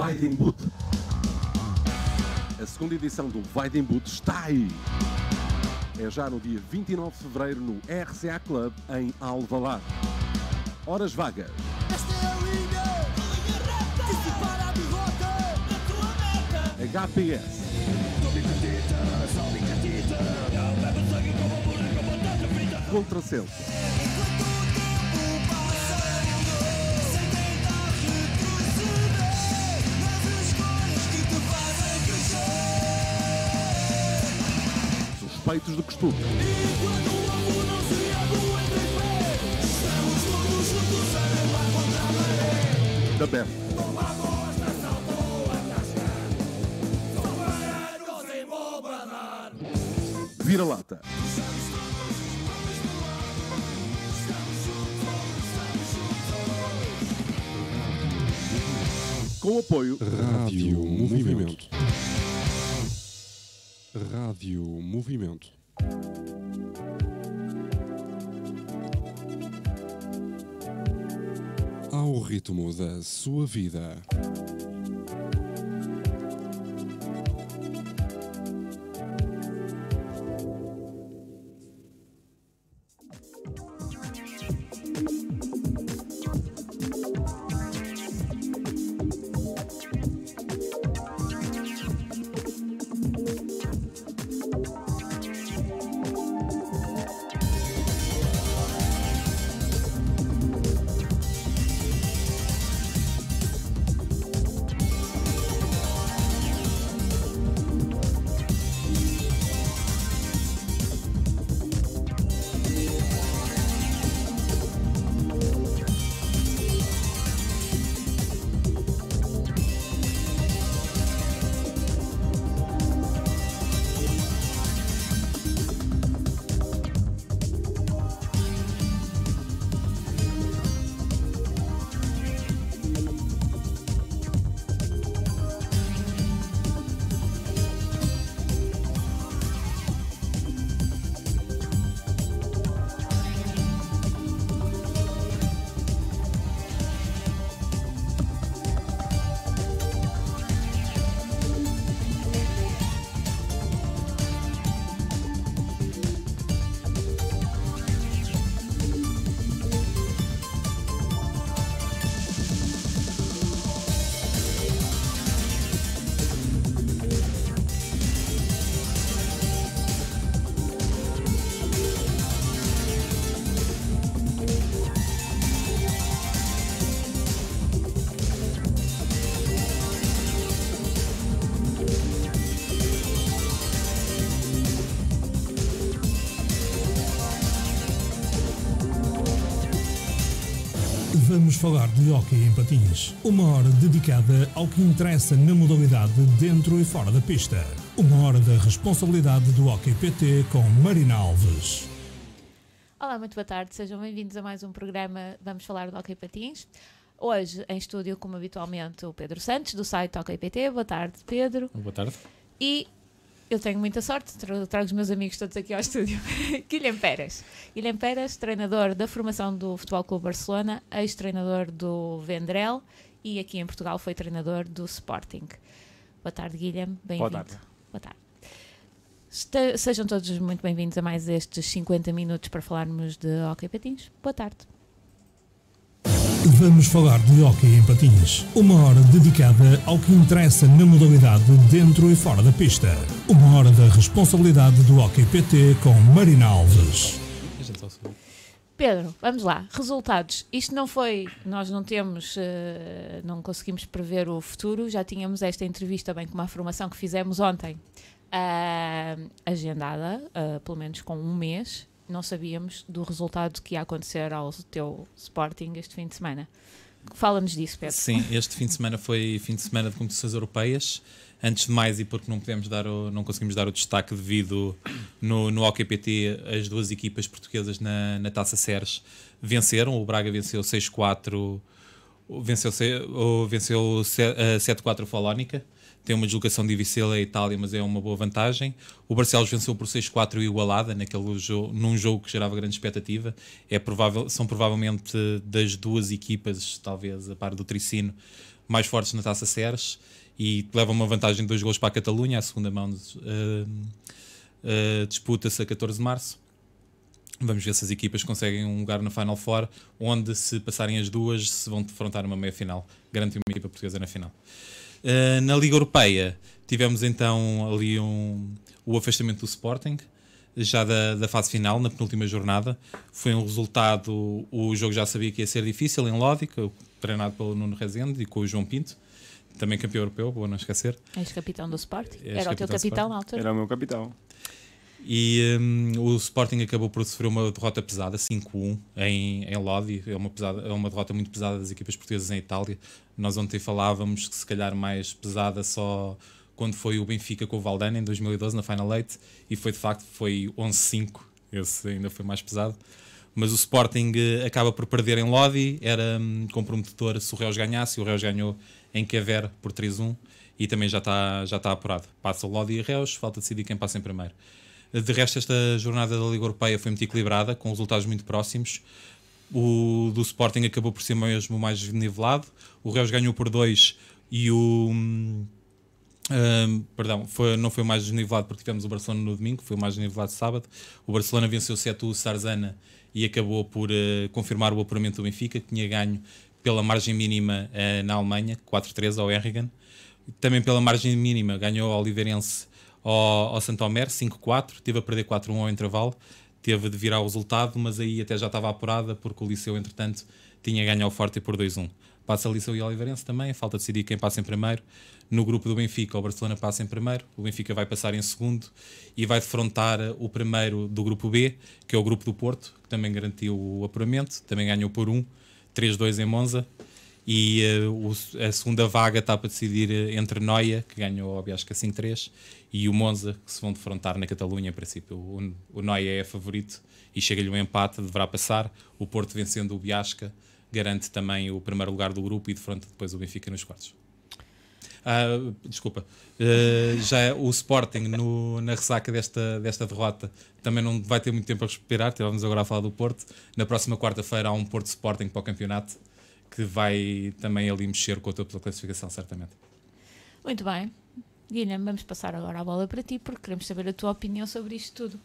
Punkfest Weidenboot. A segunda edição do Weidenboot está aí. É já no dia 29 de fevereiro no RCA Club em Alvalade. Horas vagas. Esta é a linha a HPS. Contrassenso. Contra a maré Da Berta. Vira-lata. Com apoio Rádio Movimento. Rádio Movimento. Ao ritmo da sua vida. Falar de hockey em patins. Uma hora dedicada ao que interessa na modalidade dentro e fora da pista. Uma hora da responsabilidade do Hockey PT com Marina Alves. Olá, muito boa tarde, sejam bem-vindos a mais um programa Vamos Falar do Hockey Patins. Hoje em estúdio, como habitualmente, o Pedro Santos, do site Hockey PT. Boa tarde, Pedro. Boa tarde. E eu tenho muita sorte, tra- trago os meus amigos todos aqui ao estúdio. Guilherme Pérez. Guilherme Pérez, treinador da formação do Futebol Clube Barcelona, ex-treinador do Vendrell e aqui em Portugal foi treinador do Sporting. Boa tarde, Guilherme. Bem-vindo. tarde. Boa tarde. Este- sejam todos muito bem-vindos a mais estes 50 minutos para falarmos de Hockey Patins. Boa tarde. Vamos falar de hockey em patins. Uma hora dedicada ao que interessa na modalidade dentro e fora da pista. Uma hora da responsabilidade do Hockey PT com Marina Alves. Pedro, vamos lá. Resultados. Isto não foi. Nós não temos. eh, não conseguimos prever o futuro. Já tínhamos esta entrevista, bem como a formação que fizemos ontem, ah, agendada, ah, pelo menos com um mês. Não sabíamos do resultado que ia acontecer ao teu Sporting este fim de semana. Fala-nos disso, Pedro. Sim, este fim de semana foi fim de semana de competições europeias. Antes de mais, e porque não podemos dar o, não conseguimos dar o destaque devido no, no OKPT, as duas equipas portuguesas na, na Taça Seres venceram. O Braga venceu 6-4, o- venceu, o- venceu se- eh, 7-4 a Falónica. Tem uma deslocação difícil à Itália, mas é uma boa vantagem. O Barcelos venceu por 6-4 igualada naquele jogo, num jogo que gerava grande expectativa. É provável, são provavelmente das duas equipas, talvez a par do Tricino, mais fortes na Taça Ceres e levam uma vantagem de dois gols para a Catalunha. A segunda mão eh, eh, disputa-se a 14 de março. Vamos ver se as equipas conseguem um lugar na Final Four, onde, se passarem as duas, se vão defrontar numa meia final. Garante uma equipa portuguesa na final. Uh, na Liga Europeia, tivemos então ali um, o afastamento do Sporting, já da, da fase final, na penúltima jornada. Foi um resultado, o jogo já sabia que ia ser difícil em Lódica, treinado pelo Nuno Rezende e com o João Pinto, também campeão europeu, vou não esquecer. Ex-capitão do Sporting. És Era o teu capitão na altura. Era o meu capitão. E hum, o Sporting acabou por sofrer uma derrota pesada, 5-1 em, em Lodi. É uma, pesada, é uma derrota muito pesada das equipas portuguesas em Itália. Nós ontem falávamos que se calhar mais pesada só quando foi o Benfica com o Valdana em 2012 na Final Eight e foi de facto foi 11-5. Esse ainda foi mais pesado. Mas o Sporting eh, acaba por perder em Lodi. Era hum, comprometedor se o Reus ganhasse. O Reus ganhou em Quever por 3-1 e também já está já está apurado. Passa o Lodi e Reus, falta decidir quem passa em primeiro. De resto, esta jornada da Liga Europeia foi muito equilibrada, com resultados muito próximos. O do Sporting acabou por ser mesmo mais nivelado. O Reus ganhou por 2 e o. hum, hum, perdão, foi, não foi mais desnivelado porque tivemos o Barcelona no domingo, foi mais desnivelado sábado. O Barcelona venceu 7 o Sarzana e acabou por eh, confirmar o apuramento do Benfica, que tinha ganho pela margem mínima eh, na Alemanha, 4-3 ao Errigan. Também pela margem mínima ganhou o Oliveirense ao, ao Santomer, 5-4, teve a perder 4-1 ao intervalo, teve de virar o resultado, mas aí até já estava apurada porque o Liceu, entretanto, tinha ganho ao Forte por 2-1. Passa Liceu e Oliveirense também, falta decidir quem passa em primeiro. No grupo do Benfica, o Barcelona passa em primeiro, o Benfica vai passar em segundo e vai defrontar o primeiro do grupo B, que é o grupo do Porto, que também garantiu o apuramento, também ganhou por 1, 3-2 em Monza. E eh, o- a segunda vaga está para decidir eh, entre Noia, que ganhou o Biasca 5-3, e o Monza, que se vão defrontar na Catalunha. Em princípio, o, o Noia é favorito e chega-lhe um empate, deverá passar. O Porto vencendo o Biasca garante também o primeiro lugar do grupo e defronta depois o Benfica nos quartos. Ah, desculpa, Eh, já o Sporting no- na ressaca desta, desta derrota também não vai ter muito tempo a respirar. Estávamos agora a falar do Porto. Na próxima quarta-feira há um Porto Sporting para o campeonato que vai também ali mexer com a tua classificação, certamente. Muito bem. Guilherme, vamos passar agora a bola para ti porque queremos saber a tua opinião sobre isto tudo.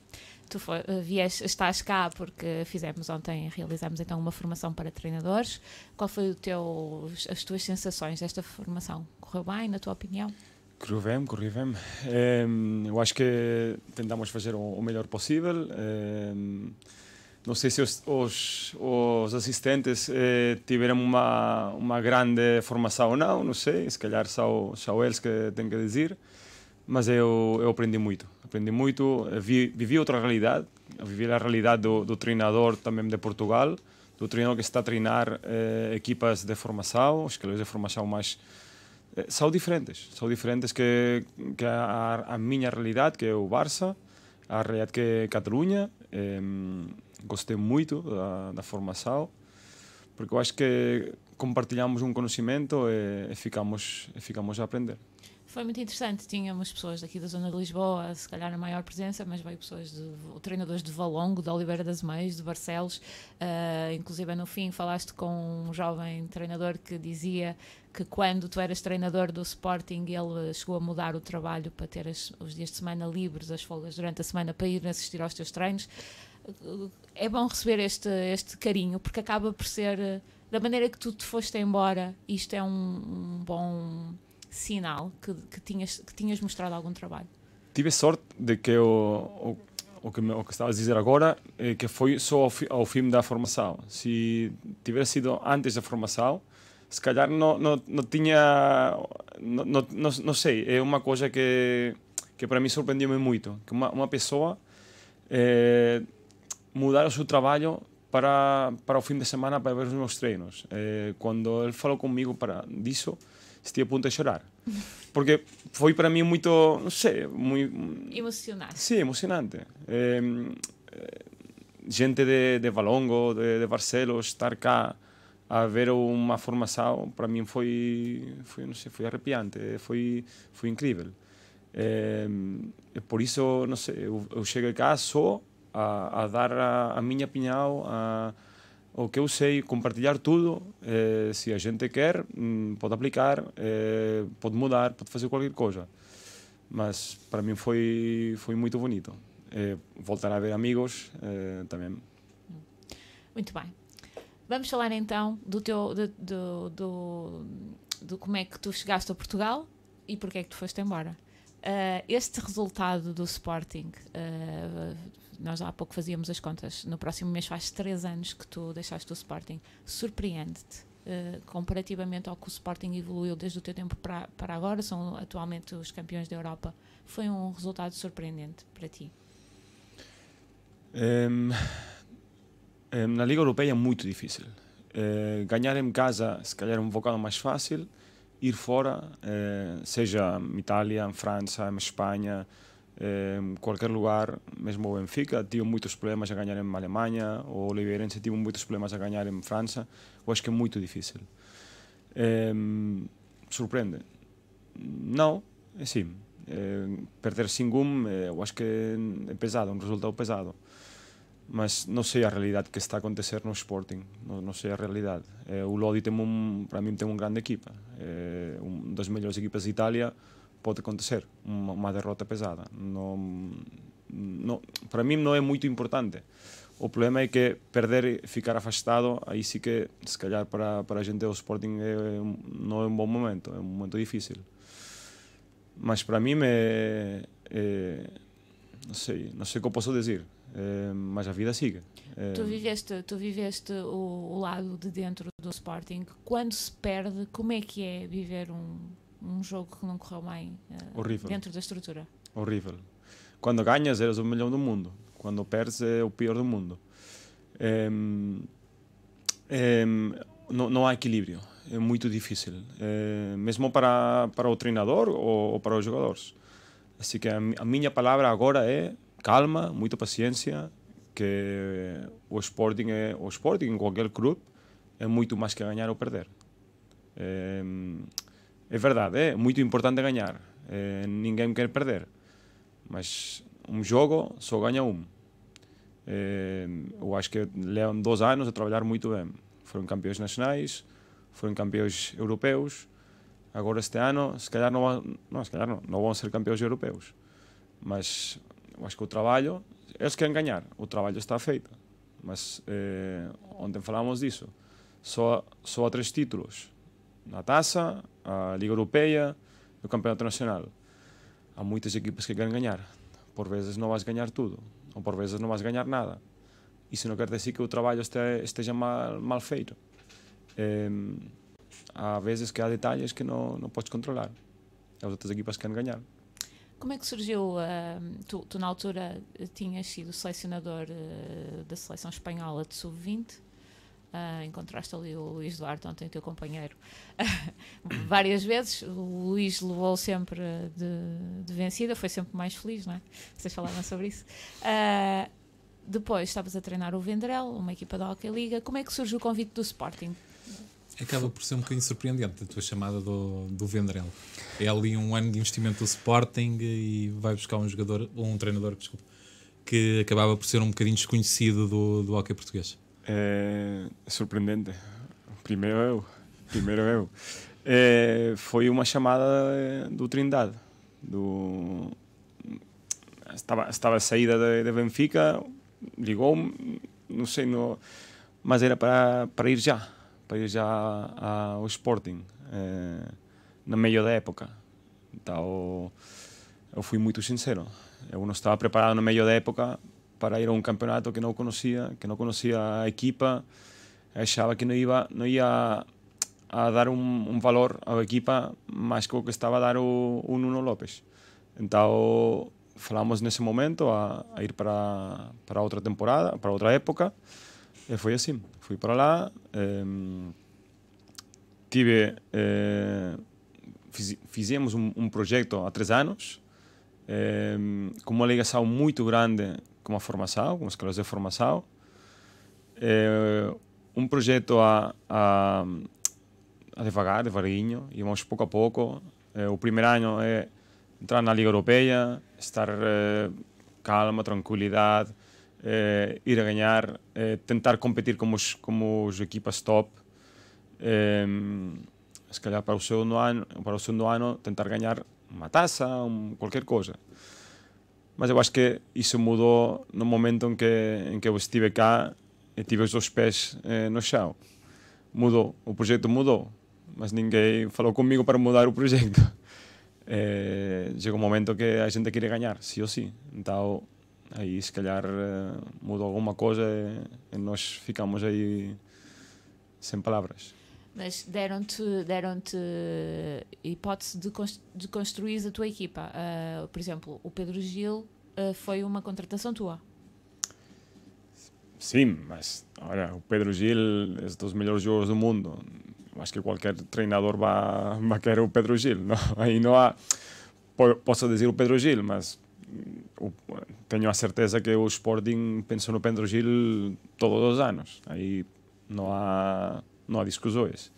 Tu foi, eh, estás cá porque fizemos ontem, realizamos então uma formação para treinadores. Qual foi o teu, as tuas sensações desta formação? Correu bem, na tua opinião? Correu bem, correu bem. Em, eu acho que tentamos fazer o, melhor possível. Em, não sei se os, os, os assistentes eh, tiveram uma, uma grande formação ou não, não sei. Se calhar só, só eles que têm que dizer. Mas eu, eu aprendi muito. Aprendi muito, vi, vivi outra realidade. Vivi a realidade do, do treinador também de Portugal, do treinador que está a treinar eh, equipas de formação, os escalões de formação mais eh, são diferentes, são diferentes que, que a, a minha realidade, que é o Barça, a realidade que é Catalunha. Gostei muito da, da formação, porque eu acho que compartilhamos um conhecimento e, e ficamos, e ficamos a aprender. Foi muito interessante. Tínhamos pessoas daqui da zona de Lisboa, se calhar a maior presença, mas veio pessoas de treinadores de Valongo, de Oliveira das Meias, de Barcelos. Ah, inclusive, no fim, falaste com um jovem treinador que dizia que quando tu eras treinador do Sporting, ele chegou a mudar o trabalho para ter as- os dias de semana livres, as folgas durante a semana, para ir assistir aos teus treinos. É bom receber este, este carinho, porque acaba por ser, eh, da maneira que tu te foste embora, isto é um, um bom sinal que, que, tinhas, que tinhas mostrado algum trabalho. Tive sorte de que o, o, o, que, que estavas a dizer agora, é que foi só ao, fi, ao fim da formação. Se tivesse sido antes da formação, se calhar não, não, não tinha. Não, não, não, não sei, é uma coisa que, que para mim surpreendeu-me muito. Que uma, uma pessoa eh, mudar o seu trabalho para, para o fim de semana para ver os meus treinos. Eh, quando ele falou comigo para disso, estive a ponto de chorar. Porque foi para mim muito, não sei, muito, Emocionaste. Sí, emocionante. Eh, eh, gente de, de Valongo, de, de Barcelos, estar cá a ver uma formação para mim foi foi não sei foi arrepiante foi foi incrível é por isso não sei eu, eu cheguei cá só a, a dar a, a minha opinião a o que eu sei compartilhar tudo eh, se a gente quer hum, pode aplicar eh, pode mudar pode fazer qualquer coisa mas para mim foi foi muito bonito Eh, voltar a ver amigos também Muito bem. Vamos falar então do teu do, do, do, do como é que tu chegaste a Portugal e porque é que tu foste embora. Ah, este resultado do Sporting, ah, nós há pouco fazíamos as contas, no próximo mês faz três anos que tu deixaste o Sporting, surpreende-te ah, comparativamente ao que o Sporting evoluiu desde o teu tempo para, para agora, são atualmente os campeões da Europa. Foi um resultado surpreendente para ti? Em, em, na Liga Europeia é muito difícil. Eh, ganhar em casa, se calhar, é um bocado mais fácil. Ir fora, eh, seja Itália, França, Espanha, eh, lugar, mesmo o Benfica, tive muitos problemas a ganhar em Alemanha, o Oliveirense tive muitos problemas a ganhar em França. Eu acho que é muito difícil. Surpreende? Não, é sim. Eh, perder sem gum, eh, eu acho que é pesado, um resultado pesado mas não sei a realidade que está a acontecer no Sporting, não, não sei a realidade. Eh, o Lodi tem um, para mim tem uma grande equipa, é uma das melhores equipas de Itália, pode acontecer uma, uma derrota pesada. Não, não, para mim não é muito importante. O problema é que perder e ficar afastado, aí sí que, se calhar, para, para a gente do Sporting é, não é um bom momento, é um momento difícil. Mas para mim é, é não sei, não sei o que eu posso dizer, é, mas a vida sigue. É, Tu viveste, tu viveste o, o lado de dentro do Sporting. Quando se perde, como é que é viver um, um jogo que não correu bem Horrível. dentro da estrutura? horrível. Quando ganhas, eres o melhor do mundo. Quando perdes, é o pior do mundo. Em, em, não, não há equilíbrio. É muito difícil. Eh, mesmo para, para o treinador ou, ou para os jogadores. Assim que a, a minha palavra agora é calma, muita paciência, que o Sporting é o Sporting em qualquer clube é muito mais que ganhar ou perder. É, é verdade, é muito importante ganhar. É, ninguém quer perder. Mas um jogo só ganha um. É, eu acho que levam dois anos a trabalhar muito bem. Foram campeões nacionais, foram campeões europeus. Agora este ano, se calhar não vão, não, se calhar não, não vão ser campeões europeus. Mas eu acho que o trabalho, eles querem ganhar, o trabalho está feito. Mas eh, ontem falamos disso. Só, só há três títulos: na taça, a Liga Europeia e o Campeonato Nacional. Há muitas equipas que querem ganhar. Por vezes não vais ganhar tudo, ou por vezes não vais ganhar nada. Isso não quer dizer que o trabalho este- esteja mal, mal feito. Em, há vezes que há detalhes que não, não podes controlar. As outras equipas querem ganhar. Como é que surgiu? ah, tu, tu, na altura, eh, tinhas sido selecionador eh, da seleção espanhola de sub-20. Ah, encontraste ali o Luís Duarte, ontem, teu companheiro, várias vezes. O Luís levou sempre de, de vencida, foi sempre mais feliz, não é? Vocês falaram sobre isso. Ah, depois estavas a treinar o Vendrell, uma equipa da Hockey Liga. Como é que surge o convite do Sporting? Acaba por ser um bocadinho surpreendente a tua chamada do, do. É ali um ano de investimento do Sporting e vai buscar um jogador, um treinador, desculpa, que acabava por ser um bocadinho desconhecido do, do hockey português. É surpreendente. Primeiro eu. Primeiro eu. É, foi uma chamada eh, do Trindade. Do... Estava, estava a saída de, de Benfica, ligou-me, não sei, no... mas era para, para ir já. Para ir já ao Sporting, eh, no meio da época. Então, eu fui muito sincero. Eu não estava preparado no meio da época para ir a um campeonato que não conhecia, que não conhecia a equipa, achava que não ia, não ia a dar um, valor à equipa mais que o que estava a dar o, o Nuno Lopes. Então falamos nesse momento a, a ir para, para outra temporada, para outra época, e foi assim. Fui para lá, em, tive, eh, fiz- fizemos um, um projeto há três anos, em, com uma ligação muito grande com a formação, com as escolas de formação. Eh, um projeto a, a, a devagar, devagarinho, e vamos pouco a pouco. Eh, o primeiro ano é entrar na Liga Europeia, estar eh, calma, tranquilidade, eh, ir a ganhar, eh, tentar competir como os, como os equipas top. Eh, se calhar para o segundo ano, para o segundo ano tentar ganhar uma taça, um, qualquer coisa. Mas eu acho que isso mudou no momento em que, em que eu estive cá e tive os dois pés eh, no chão. Mudou, o projeto mudou, mas ninguém falou comigo para mudar o projeto. Eh, chega um momento que a gente quer ganhar, sim ou sim. Então, aí se calhar eh, mudou alguma coisa e nós ficamos aí sem palavras. Mas deram-te deram hipótese de, cons- de construir a tua equipa. Ah, por exemplo, o Pedro Gil ah, foi uma contratação tua. Sim, mas olha, o Pedro Gil é dos melhores jogadores do mundo. Acho que qualquer treinador vai, vai querer o Pedro Gil. Não? Aí não há. po- Posso dizer o Pedro Gil, mas o- tenho a certeza que o Sporting pensou no Pedro Gil todos os anos. Aí não há, não há discussões.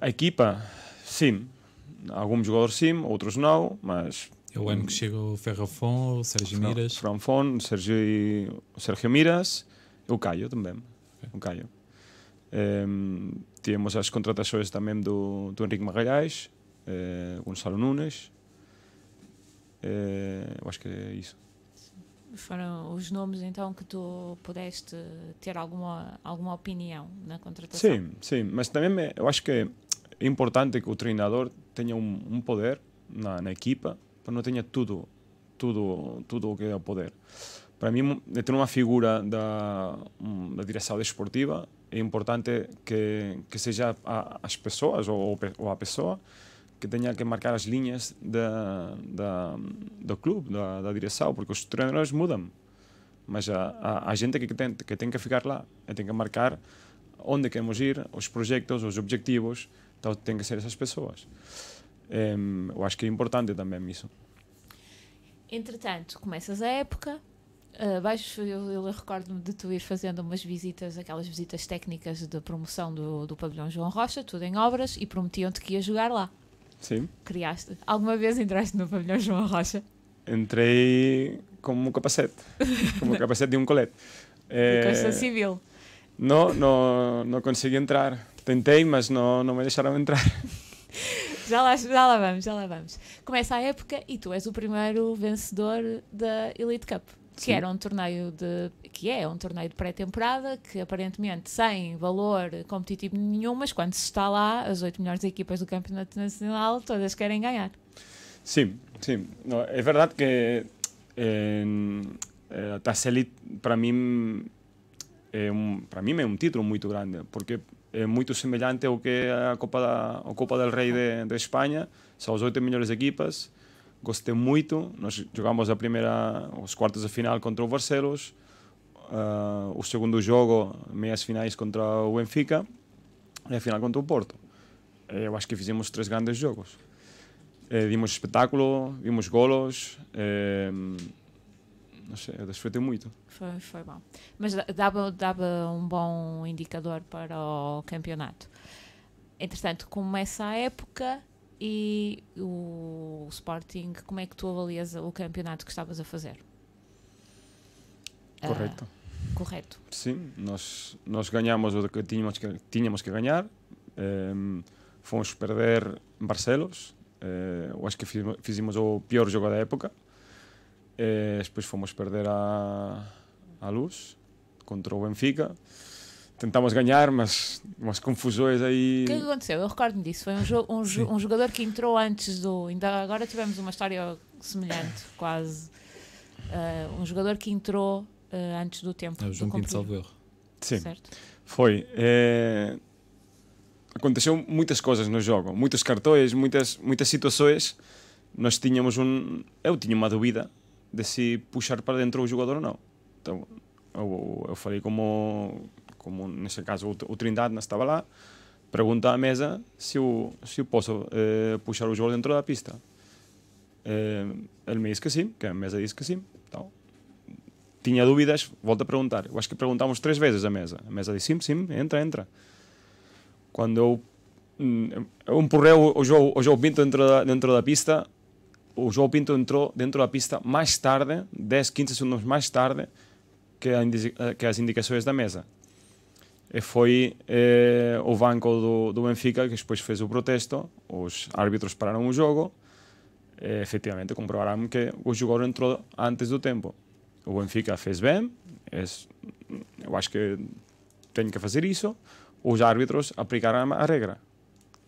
A equipa, sim. Alguns jogadores sim, outros não, mas É o ano que chega o Ferrafon, o Sérgio Miras. Franfon, Sergio, o Sergio Miras o Caio também. O Caio. Temos as contratações também do, do Henrique Magalhães, eh, Gonçalo Nunes. Eh, eu acho que é isso. Foram os nomes então que tu pudeste ter alguma, alguma opinião na contratação. Sim, sim, mas também me- eu acho que é importante que o treinador tenha um, um poder na, na equipa, para não tenha tudo, tudo, tudo o que é o poder. Para mim, de ter uma figura da, da direção desportiva, é importante que, que seja a, as pessoas ou, ou a pessoa que tenha que marcar as linhas do clube, da, da direção, porque os treinadores mudam. Mas a, a, a gente que tem, que tem que ficar lá, tem que marcar onde queremos ir, os projetos, os objetivos, então tem que ser essas pessoas. Eu acho que é importante também isso. Entretanto, começas a época, ah, vais, eu, eu recordo-me de tu ir fazendo umas visitas, aquelas visitas técnicas de promoção do, do pavilhão João Rocha, tudo em obras, e prometiam-te que ia jogar lá. Sim. Criaste. Alguma vez entraste no pavilhão João Rocha? Entrei como um capacete, como um capacete de um colete. De Eh, Construção Civil. não, não, não consegui entrar. Tentei, mas não, não me deixaram entrar. Já lá, já lá vamos, já lá vamos. Começa a época e tu és o primeiro vencedor da Elite Cup. Que Sim. era um torneio de. Que é um torneio de pré-temporada, que aparentemente sem valor competitivo nenhum, mas quando se está lá, as oito melhores equipas do Campeonato Nacional todas querem ganhar. Sim, sim. É verdade que eh, a Taça Elite, para mim, é um, para mim é um título muito grande, porque é muito semelhante ao que é a Copa, da, a Copa del Rei de, de Espanha. São as oito melhores equipas. Gostei muito. Nós jogamos a primeira, os quartos de final contra o Barcelos. Ah, o segundo jogo, meias finais contra o Benfica. E a final contra o Porto. Eh, Eu acho que fizemos três grandes jogos. Eh, dimos espetáculo, vimos golos. eh, não sei, eu desfrutei muito. Foi, foi bom. Mas da- dava, dava um bom indicador para o campeonato. Entretanto, começa a época e o Sporting, como é que tu avalias o campeonato que estavas a fazer? Ah, Correto. Correto. Sim, nós, nós ganhamos o que tínhamos que, tínhamos que ganhar. Em, fomos perder Barcelos. Eh, eu acho que fizemos, fizemos o pior jogo da época. Eh, depois fomos perder a, a Luz contra o Benfica. Tentamos ganhar, mas umas confusões aí. O que é que aconteceu? Eu recordo-me disso. Foi um, jo um, jo- um jogador que entrou antes do. Ainda agora tivemos uma história semelhante, quase. Ah, um jogador que entrou ah, antes do tempo. É o João Pinto salvo erro. Sim. Certo? Foi. eh, aconteceu muitas coisas no jogo, muitos cartões, muitas, muitas situações. Nós tínhamos um. Eu tinha uma dúvida de se puxar para dentro o jogador ou não. Então, eu, eu falei como, como nesse caso, o, o Trindade não estava lá. Pergunta à mesa se eu, se eu posso eh, puxar o jogador dentro da pista. Eh, ele me disse que sim, que a mesa disse que sim. Então, tinha dúvidas, volto a perguntar. Eu acho que perguntamos três vezes a mesa. A mesa disse, sim, sim, entra, entra. Quando eu, hum, eu empurrei o, João, o João Pinto dentro da, dentro da pista, o João Pinto entrou dentro da pista mais tarde, 10, 15 segundos mais tarde, que, a indi- que as indicações da mesa. E foi eh, o banco do, do Benfica que depois fez o protesto, os árbitros pararam o jogo, e efetivamente comprovaram que o jogador entrou antes do tempo. O Benfica fez bem, es, eu acho que tem que fazer isso. Os árbitros aplicaram a regra,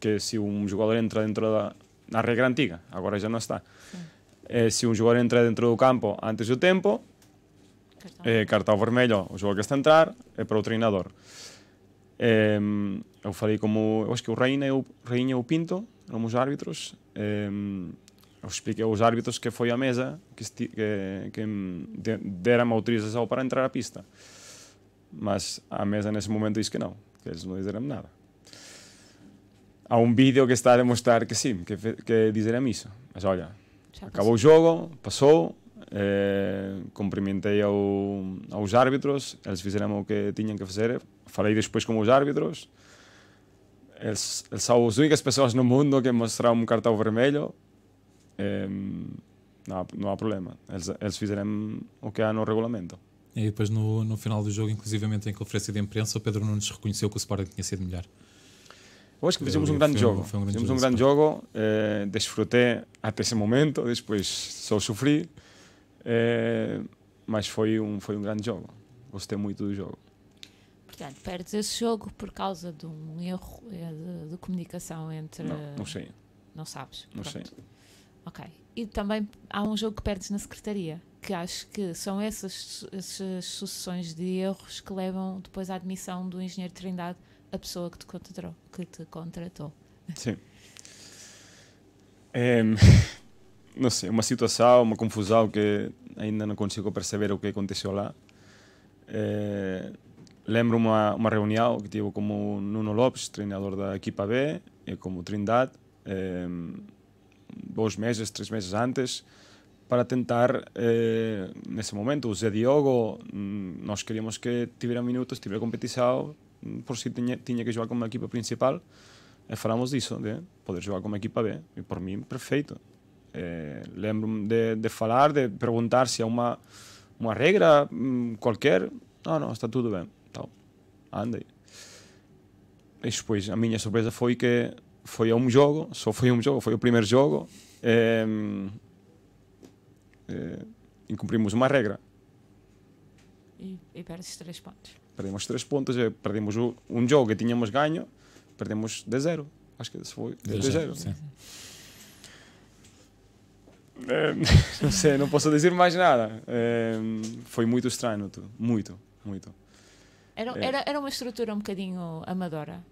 que se um jogador entra dentro da na regra antiga, agora já não está. É, se um jogador entra dentro do campo antes do tempo, cartão, é, eh, cartão vermelho, o jogador que está a entrar é para o treinador. É, eu falei como, eu acho que o Rainha e o, Rainha, o Pinto, eram os árbitros. Expliquei aos árbitros que foi a mesa que, que, que de- deram autorização para entrar à pista. Mas a mesa nesse momento disse que não, que eles não disseram nada. Há um vídeo que está a demonstrar que sim, que, que disseram isso. Mas olha, Já Acabou o jogo, passou, eh, cumprimentei ao, aos árbitros, eles fizeram o que tinham que fazer, falei depois com os árbitros, eles, eles são as únicas pessoas no mundo que mostraram um cartão vermelho, eh, não, há, não há problema, eles, eles fizeram o que há no regulamento. E depois no, no final do jogo, inclusivamente em conferência de imprensa, o Pedro Nunes reconheceu que o Sporting tinha sido melhor. Eu acho que fizemos um grande um- jogo. um grande fizemos um grande jogo, eh, desfrutei até esse momento, depois só sofri, eh, mas foi um, foi um grande jogo. Gostei muito do jogo. Portanto, perdes esse jogo por causa de um erro eh, de, de comunicação entre. Não, não sei, Não sabes. não Pronto. sei. Ok. E também há um jogo que perdes na secretaria, que acho que são essas, essas sucessões de erros que levam depois à admissão do engenheiro Trindade, a pessoa que te contratou. Que te contratou. Sim. Em, não sei, uma situação, uma confusão que ainda não consigo perceber o que aconteceu lá. Eh, lembro uma, uma reunião que tive como Nuno Lopes, treinador da equipa B, e como Trindade, em, dos meses, tres meses antes, para tentar eh, nesse momento. O Zé Diogo, mm, nós queríamos que tivera minutos, tivera competição, mm, por si tinha, tinha que jogar como equipa principal. E falamos disso, de poder jogar como equipa B. E por mim, perfeito. Eh, Lembro-me de, de falar, de perguntar se há uma, uma regra mm, qualquer. Não, não, está tudo bem. Então, andei. E depois, a minha surpresa foi que foi a um jogo, só foi um jogo, foi o primeiro jogo. em, eh, incumprimos uma regra. E, e perdes três pontos. Perdemos três pontos, perdemos um jogo que tínhamos ganho, perdemos de zero. Acho que esse foi de, De zero. zero, sim. Eh, não sei, não posso dizer mais nada. Eh, foi muito estranho tudo. Muito, muito. Era, É. era, era uma estrutura um bocadinho amadora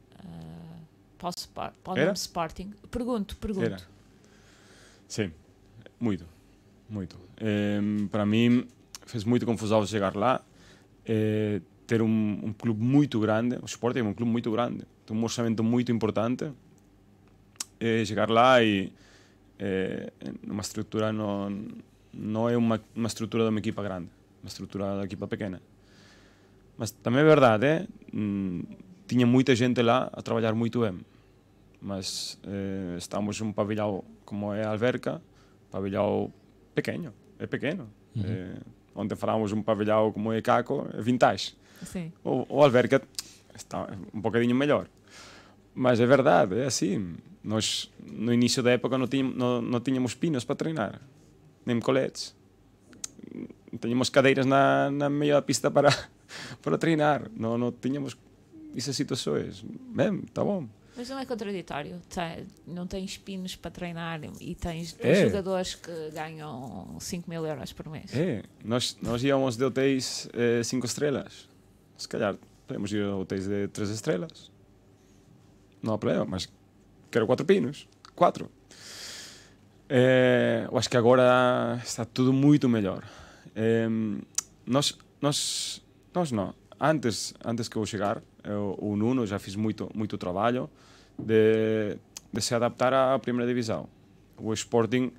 para o, para o nome Sporting. Pergunto, pergunto. Era. Sim, muito, muito. Eh, para mim, fez muito confusão chegar lá. eh, ter um, um clube muito grande, o Sporting é um clube muito grande, tem um orçamento muito importante. eh, chegar lá e eh, numa estrutura não, não é uma, uma estrutura de uma equipa grande, uma estrutura da equipa pequena. Mas também é verdade, é, tinha muita gente lá a trabalhar muito bem mas eh, estamos un pabellao como é a alberca, pabellao pequeno, é pequeno. Uh eh, onde falábamos un pabellao como é Caco, é vintage. Sí. O, o alberca está un bocadinho mellor. Mas é verdade, é assim. Nós, no início da época, non tiñamos, no, non tiñamos pinos para treinar, nem coletes. Teñamos cadeiras na, na meio da pista para, para treinar. Non, no tiñamos esas situações. Ben, tá bom. Mas não é contraditório. Tem- não tens pinos para treinar e tens É. jogadores que ganham 5 mil euros por mês. É, nós, nós íamos de hotéis 5 estrelas. Se calhar podemos ir a hotéis de 3 estrelas. Não há problema, mas quero 4 pinos. 4. eu acho que agora está tudo muito melhor. Eh, nós, nós, nós não. Antes, antes que eu chegar, o Nuno já fiz muito, muito trabalho de, de se adaptar à primeira divisão. O Sporting,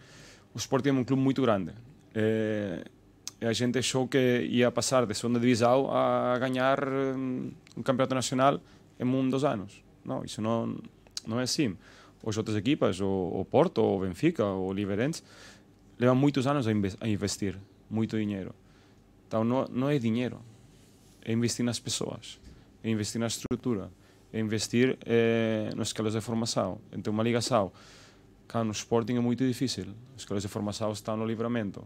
o Sporting é um clube muito grande. E a gente achou que ia passar de segunda divisão a ganhar hum, um campeonato nacional em um dos anos. Não, isso não, não é assim. As outras equipas, o, o Porto, o Benfica, o Liberense, levam muitos anos a investir, muito dinheiro. Então não, não é dinheiro, é investir nas pessoas, é investir na estrutura, é investir eh, nas escalas de formação. Então uma ligação, cá no Sporting é muito difícil, as escalas de formação estão no livramento.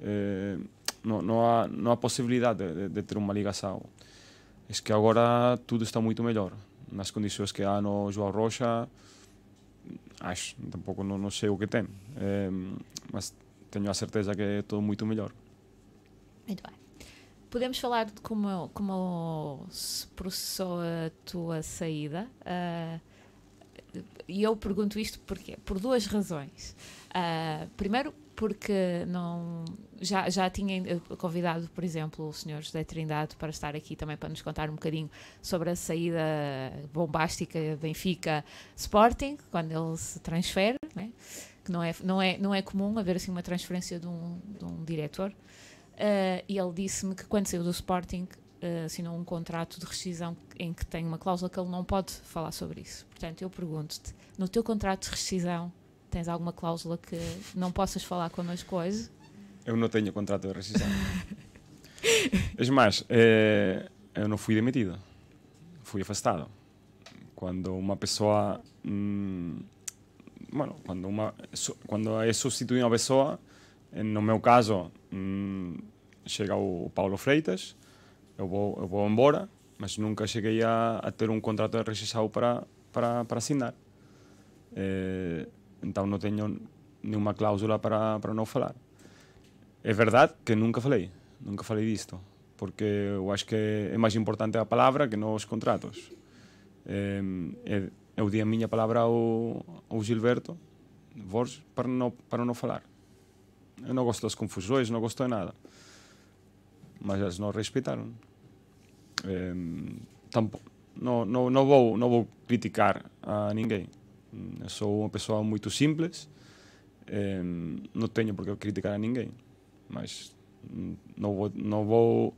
Eh, não, não, há, não há possibilidade de, de, ter uma ligação. É que agora tudo está muito melhor. Nas condições que há no João Rocha, acho, tampouco não, não sei o que tem, eh, mas tenho a certeza que é tudo muito melhor. Muito bem. Podemos falar de como, como se processou a tua saída. ah, E eu pergunto isto porquê? Por duas razões. Ah, primeiro, porque não, já, já tinha convidado, por exemplo, o Sr. José Trindade para estar aqui também para nos contar um bocadinho sobre a saída bombástica Benfica Sporting, quando ele se transfere, né? que não é, não, é, não é comum haver assim uma transferência de um, de um diretor. Uh, e ele disse-me que quando saiu do Sporting uh, assinou um contrato de rescisão em que tem uma cláusula que ele não pode falar sobre isso. Portanto, eu pergunto-te, no teu contrato de rescisão tens alguma cláusula que não possas falar connosco hoje? Eu não tenho contrato de rescisão. é mais, eh, eu não fui demitido. Fui afastado. Quando uma pessoa. hum, bueno, quando, uma, quando é substituir uma pessoa, No meu caso, mmm, chega o Paulo Freitas, eu vou, eu vou embora, mas nunca cheguei a, a ter um contrato de rescisão para, para, para assinar. Eh, então não tenho nenhuma cláusula para, para não falar. É verdade que nunca falei, nunca falei disto, porque eu acho que é mais importante a palavra que nos contratos. Eh, eu dei a minha palavra ao, ao Gilberto Borges para não, para não falar. Eu não gosto das confusões, não gosto de nada. Mas eles não respeitaram. Tampo- não, não, não, vou, não vou criticar a ninguém. Eu sou uma pessoa muito simples, eh, não tenho por que criticar a ninguém, mas não vou, não vou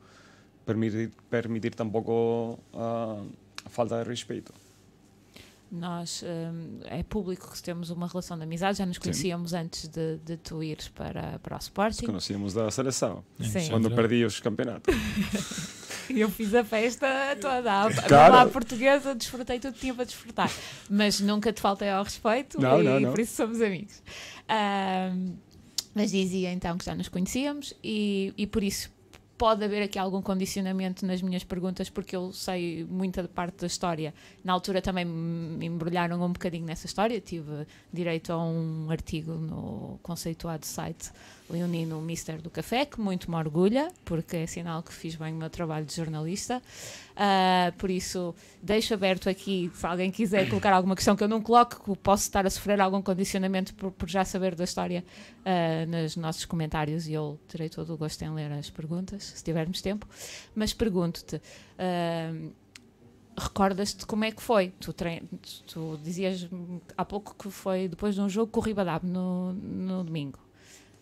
permitir, permitir tampouco a, a falta de respeito. Nós, hum, é público que temos uma relação de amizade, já nos conhecíamos antes de, de tu ires para, para o Nos Sporting. conhecíamos da seleção, Sim. quando perdi os campeonatos. Eu fiz a festa toda, a, Claro. a portuguesa, desfrutei tudo que tinha para desfrutar. Mas nunca te faltei ao respeito Não, e não, não. por isso somos amigos. Ahm, mas dizia então que já nos conhecíamos e, e por isso pode haver aqui algum condicionamento nas minhas perguntas, porque eu sei muita parte da história. Na altura também me embrulharam um bocadinho nessa história, tive direito a um artigo no conceituado site Leonino Mister do Café, que muito me orgulha, porque é sinal que fiz bem o meu trabalho de jornalista. Ah, por isso, deixo aberto aqui, se alguém quiser colocar alguma questão que eu não coloque, que posso estar a sofrer algum condicionamento por, por já saber da história ah, nos nossos comentários e eu terei todo o gosto em ler as perguntas, se tivermos tempo. Mas pergunto-te. ah, Recordas-te como é que foi? Tu, trein- tu dizias há pouco que foi depois de um jogo com o Ribadab no, no domingo.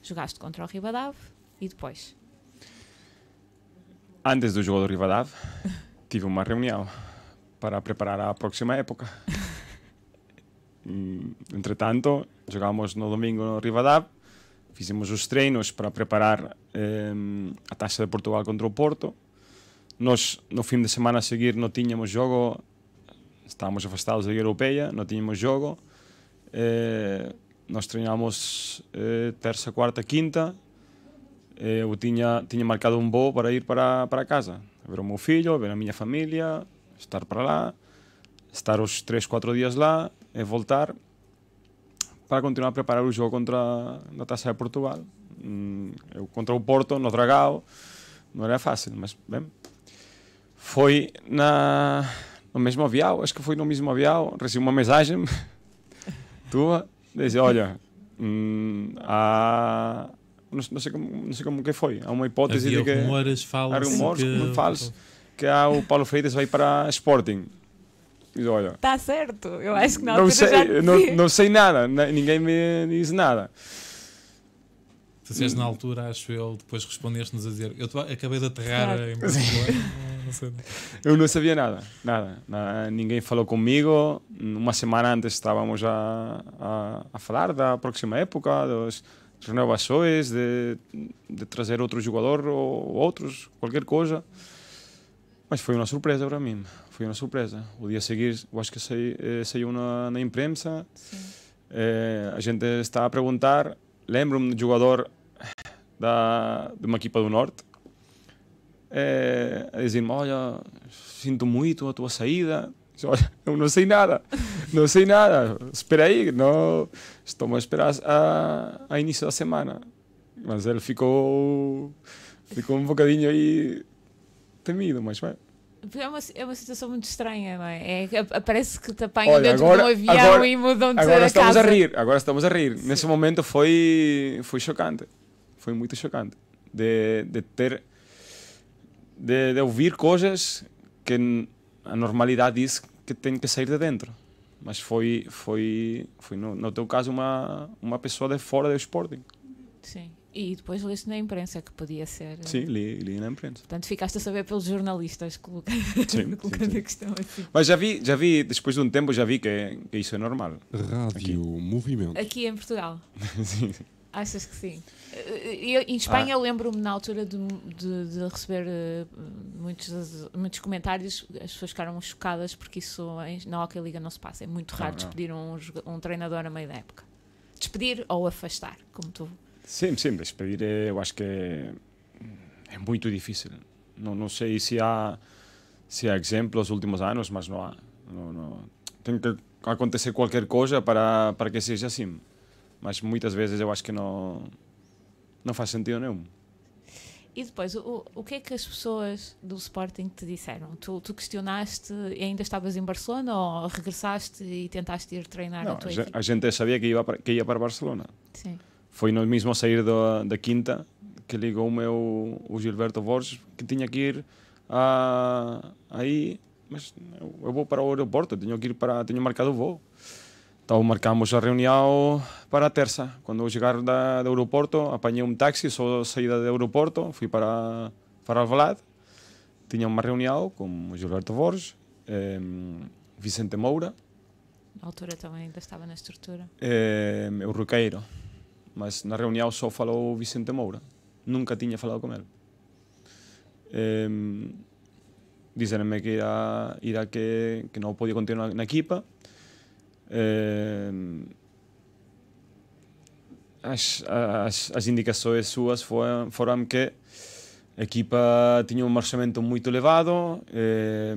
Jogaste contra o Ribadab e depois? Antes do jogo do Rivadav, tive uma reunião para preparar a próxima época. Hum, Entretanto, jogamos no domingo no Rivadav, fizemos os treinos para preparar em, a taxa de Portugal contra o Porto. Nós, no fim de semana a seguir, não tínhamos jogo, estávamos afastados da Europeia, não tínhamos jogo. Eh, nós treinamos eh, terça, quarta, quinta, eh, eu tiña, tiña marcado un voo para ir para, para casa, ver o meu fillo, ver a miña familia, estar para lá, estar os 3, 4 días lá e voltar para continuar a preparar o xogo contra na taça de Portugal. Mm, eu contra o Porto, no Dragao, non era fácil, mas ben. Foi na, no mesmo avião, acho que foi no mesmo avião, recebi uma mensagem tua dizer, olha, hum, há, não, não sei como, não sei como que foi, há uma hipótese Havia de que... rumores, Há fala-se rumores, que... que há o Paulo Freitas vai para Sporting. Diz, olha, Está certo, eu acho que não já sei, te não, não sei nada, na- ninguém me diz nada. Tu disseste na altura, acho eu, depois respondeste-nos a dizer: Eu acabei de aterrar Claro. em Barcelona. Eu não sabia nada, nada, nada. Ninguém falou comigo. Uma semana antes estávamos a, a, a falar da próxima época, das renovações, de, de trazer outro jogador ou outros, qualquer coisa. Mas foi uma surpresa para mim. Foi uma surpresa. O dia a seguir, eu acho que sai- eh, saiu na, na imprensa. Eh, a gente está a perguntar. Lembro-me de jogador da, de uma equipa do Norte eh, a dizer-me: Olha, sinto muito a tua saída. Olha, eu não sei nada, não sei nada. Espera aí, não, estou a esperar a, a início da semana. Mas ele ficou, ficou um bocadinho aí temido, mas bem. É uma, é uma situação muito estranha, não é? é parece que te apanham Olha, dentro agora- de um avião agora- e mudam-te Agora a estamos casa. a rir, agora estamos a rir. Nesse momento foi, foi chocante. Foi muito chocante. De, de ter. De, de ouvir coisas que a normalidade diz que tem que sair de dentro. Mas foi, foi, foi no, no teu caso, uma, uma pessoa de fora do Sporting. Sim. E depois leste na imprensa que podia ser. Sim, li, li na imprensa. Portanto, ficaste a saber pelos jornalistas coloca- Sim, colocando sim, sim. a questão assim. Mas já vi, já vi, depois de um tempo, já vi que, que isso é normal. Rádio Movimento. Aqui em Portugal. Sim. Achas que sim? Eh, Eu, em Espanha, eu lembro-me na altura de, de- de receber eh, muitos, muitos comentários, as pessoas ficaram chocadas porque isso na Hockey Liga não se passa. É muito raro não. despedir um, joga- um treinador a meio da época. Despedir ou afastar, como tu. Sim, sim, despedir é, eu acho que é, é muito difícil. Não, não sei se há, se há exemplos nos últimos anos, mas não há. Não, não. Tem que acontecer qualquer coisa para, para que seja assim. Mas muitas vezes eu acho que não, não faz sentido nenhum. E depois, o, o que é que as pessoas do Sporting te disseram? Tu, tu questionaste e ainda estavas em Barcelona ou regressaste e tentaste ir treinar Não, a tua a, gente sabia que ia para, que ia para Barcelona. Sim. Foi no mesmo sair da, da quinta que ligou-me o, o Gilberto Borges que tinha que ir a, aí, mas eu, eu vou para o aeroporto, tenho que ir para, tenho marcado o voo. Então marcamos a reunião para a terça. Quando eu chegar da, do aeroporto, apanhei um táxi, só saída do aeroporto, fui para, para Alvalade. Tinha uma reunião com o Gilberto Borges, eh, Vicente Moura. Na altura também ainda estava na estrutura. Eh, o Roqueiro. Mas na reunião só falou o Vicente Moura. Nunca tinha falado com ele. Eh, Disseram-me que, era, era que, que não podia continuar na equipa Eh, as, as, as indicações súas foram, foram que a equipa tiña un um marxamento moito elevado eh,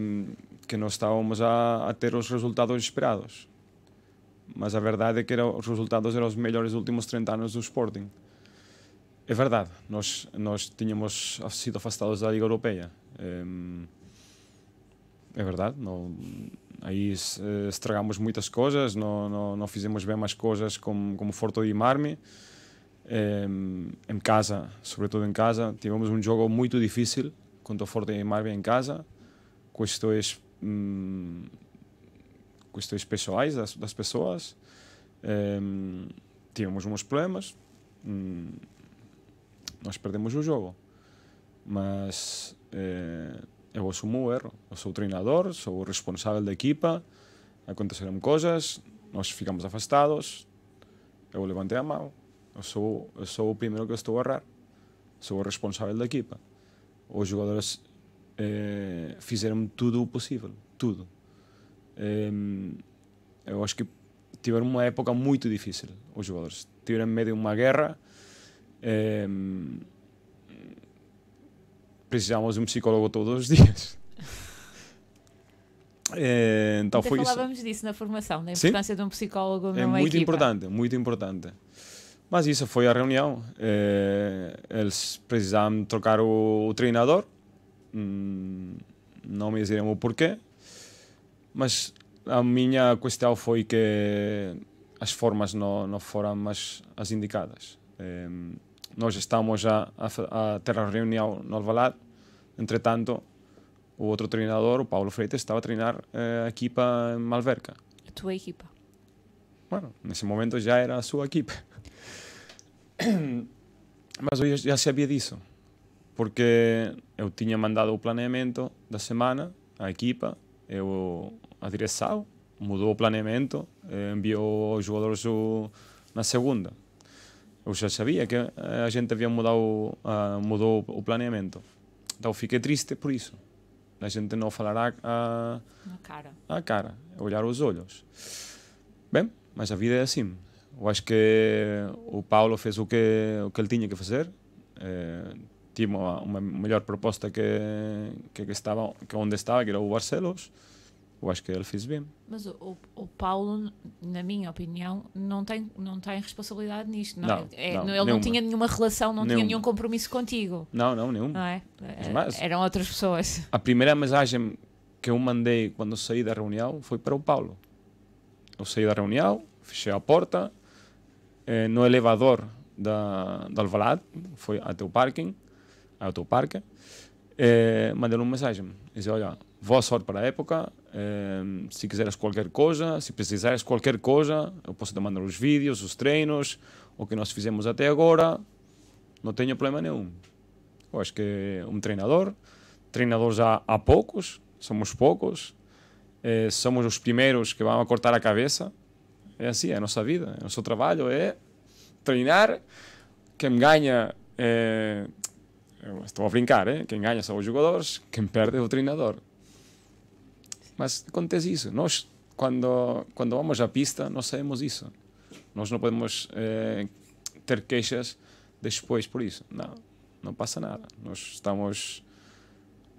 que non estábamos a, a ter os resultados esperados. Mas a verdade é que era, os resultados eram os mellores dos últimos 30 anos do Sporting. É verdade nós, nós tiñamos sido afastados da Liga Europeia eh, É verdade, não, aí eh, estragamos muitas coisas, não, não, não fizemos bem as coisas como, como Forte e Marmi. Em, casa, sobretudo em casa, tivemos um jogo muito difícil contra o Forte e Marmi em casa, questões hum, questões pessoais das, das pessoas. Em, tivemos uns problemas. hum, nós perdemos o jogo. Mas eh, eu assumo o erro. Sou o treinador, sou o responsável da equipa. Aconteceram coisas, nós ficamos afastados. Eu levantei a mão. Eu sou, eu sou o primeiro que estou a errar. Sou o responsável da equipa. Os jogadores eh, fizeram tudo o possível. Tudo. Em, eu acho que tiveram uma época muito difícil os jogadores. Tiveram meio de uma guerra. em, precisávamos de um psicólogo todos os dias. Eh, então Até foi isso. falávamos disso na formação, da Sim. importância de um psicólogo É numa muito equipa. importante, muito importante. Mas isso foi a reunião. Eh, eles precisavam trocar o, o treinador. Hum, não me disseram o porquê. Mas a minha questão foi que as formas não, não foram as, as indicadas. Nós estamos a, a, a ter a reunião no Alvalade. Entretanto, o outro treinador, o Paulo Freitas, estava a treinar eh, a equipa em Malverca. A tua equipa. Bueno, nesse momento já era a sua equipe. Mas eu já sabia disso, porque eu tinha mandado o planeamento da semana à equipa, eu, a direção mudou o planeamento, eh, enviou os jogadores na segunda. eu xa sabía que a xente había mudado, uh, mudou o planeamento. Então fiquei triste por isso. A gente não falará a, Na cara, a cara olhar os olhos. Bem, mas a vida é assim. Eu acho que o Paulo fez o que, o que ele tinha que fazer. Eh, tinha uma, uma melhor proposta que, que, que, estava, que onde estava, que era o Barcelos. Eu acho que ele fez bem. Mas o, o, Paulo, na minha opinião, não tem, não tem responsabilidade nisto. Não, Não, é? É- não, ele não nenhuma. tinha nenhuma relação, não tinha nenhum compromisso contigo. Não, não, nenhum. Não é? Mas- Eram outras pessoas. A primeira mensagem que eu mandei quando saí da reunião foi para o Paulo. Eu saí da reunião, fechei a porta, eh, no elevador da, da Alvalade, foi até o parking, até o parque, eh, mandei uma mensagem. Disse, olha, boa sorte para a época, eh, se quiseres qualquer coisa, se precisares qualquer coisa, eu posso te mandar os vídeos, os treinos, o que nós fizemos até agora, não tenho problema nenhum. Eu acho que um treinador, treinadores há, há poucos, somos poucos, eh, somos os primeiros que vão cortar a cabeça. É assim, é a nossa vida, é o nosso trabalho, é treinar. Quem ganha, é, estou a brincar, eh? quem ganha são os jogadores, quem perde é o treinador. Mas acontece isso. Nós, quando, quando vamos à pista, nós sabemos isso. Nós não podemos eh, ter queixas depois por isso. Não, não passa nada. Nós estamos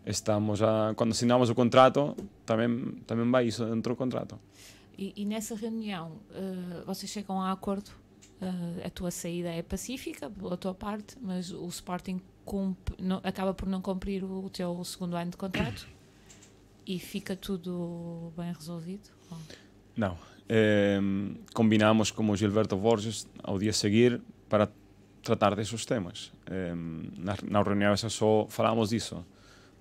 estamos a quando assinamos o contrato também também vai isso dentro do contrato. E, e nessa reunião, eh, vocês chegam a acordo? Eh, a tua saída é pacífica, pela tua parte, mas o Sporting cumpre- não- acaba por não cumprir o, teu segundo ano de contrato e fica tudo bem resolvido? Não. Eh, combinamos com o Gilberto Borges ao dia seguir para tratar desses temas. Eh, na, na reunião essa só falámos disso.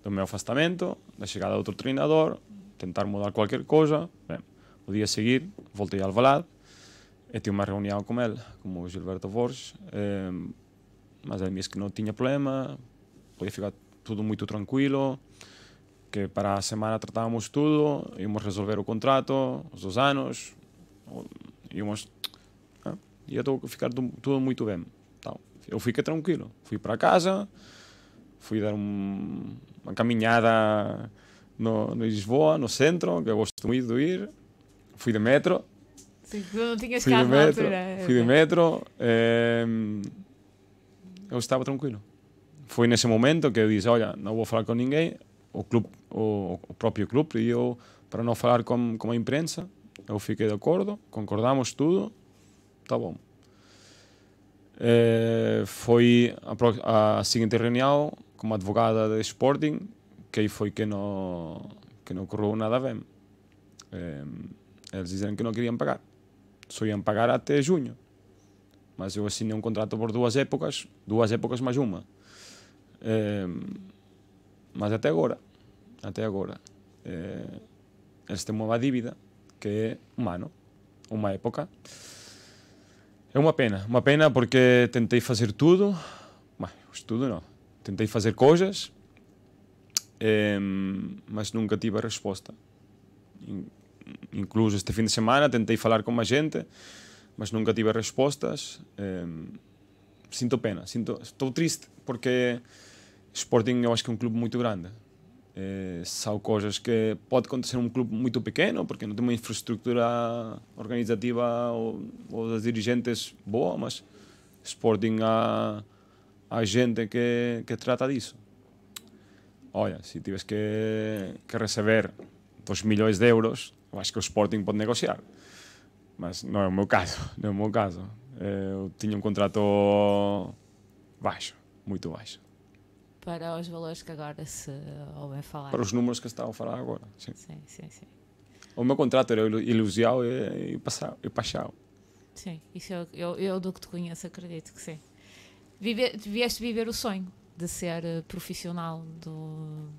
Do meu afastamento, da chegada de outro treinador, tentar mudar qualquer coisa. Bem, o dia seguir, voltei ao Alvalade e tive uma reunião com ele, com o Gilberto Borges. Eh, mas ele disse que não tinha problema, podia ficar tudo muito tranquilo, que para a semana tratávamos tudo, íamos resolver o contrato, os dois anos, íamos. ah, ia ficar tu- tudo muito bem. Então, eu fiquei tranquilo. Fui para casa, fui dar um- uma caminhada no, no Lisboa, no centro, que eu gosto muito de ir. Fui de metro, Sim, não tinhas fui de carro na metro, fui de metro. ehm, eu estava tranquilo. Foi nesse momento que eu disse, olha, não vou falar com ninguém. O clube, o, o próprio clube pediu para não falar com, com a imprensa. Eu fiquei de acordo, concordamos tudo, tá bom. Eh, foi a, a seguinte reunião com uma advogada de Sporting, que aí foi que não, que não correu nada bem. Eh, eles disseram que não queriam pagar só iam pagar até junho. Mas eu assinei um contrato por duas épocas, duas épocas mais uma. Eh, mas até agora, até agora, eh, eles têm dívida que é um ano, uma época. É uma pena, uma pena porque tentei fazer tudo, mas tudo não. Tentei fazer coisas, eh, mas nunca tive a resposta. In- incluso este fim de semana tentei falar com mais gente, mas nunca tive respostas. Em, sinto pena, sinto, estou triste porque Sporting eu acho que é um clube muito grande. Eh, são coisas que pode acontecer num clube muito pequeno, porque não tem uma infraestrutura organizativa ou, ou das dirigentes boa, mas Sporting há, há gente que, que trata disso. Olha, se tives que, que receber 2 milhões de euros, eu acho que o Sporting pode negociar. Mas não é o meu caso, não é o meu caso. Eh, Eu tinha um contrato baixo, muito baixo. Para os valores que agora se ouvem falar. Para os números que estava a falar agora. Sim. Sim, sim, sim. O meu contrato era ilu- ilusião e, e, paixão. Sim, isso eu, eu, eu do que te conheço acredito que sim. Vive, vieste viver o sonho de ser eh, profissional do,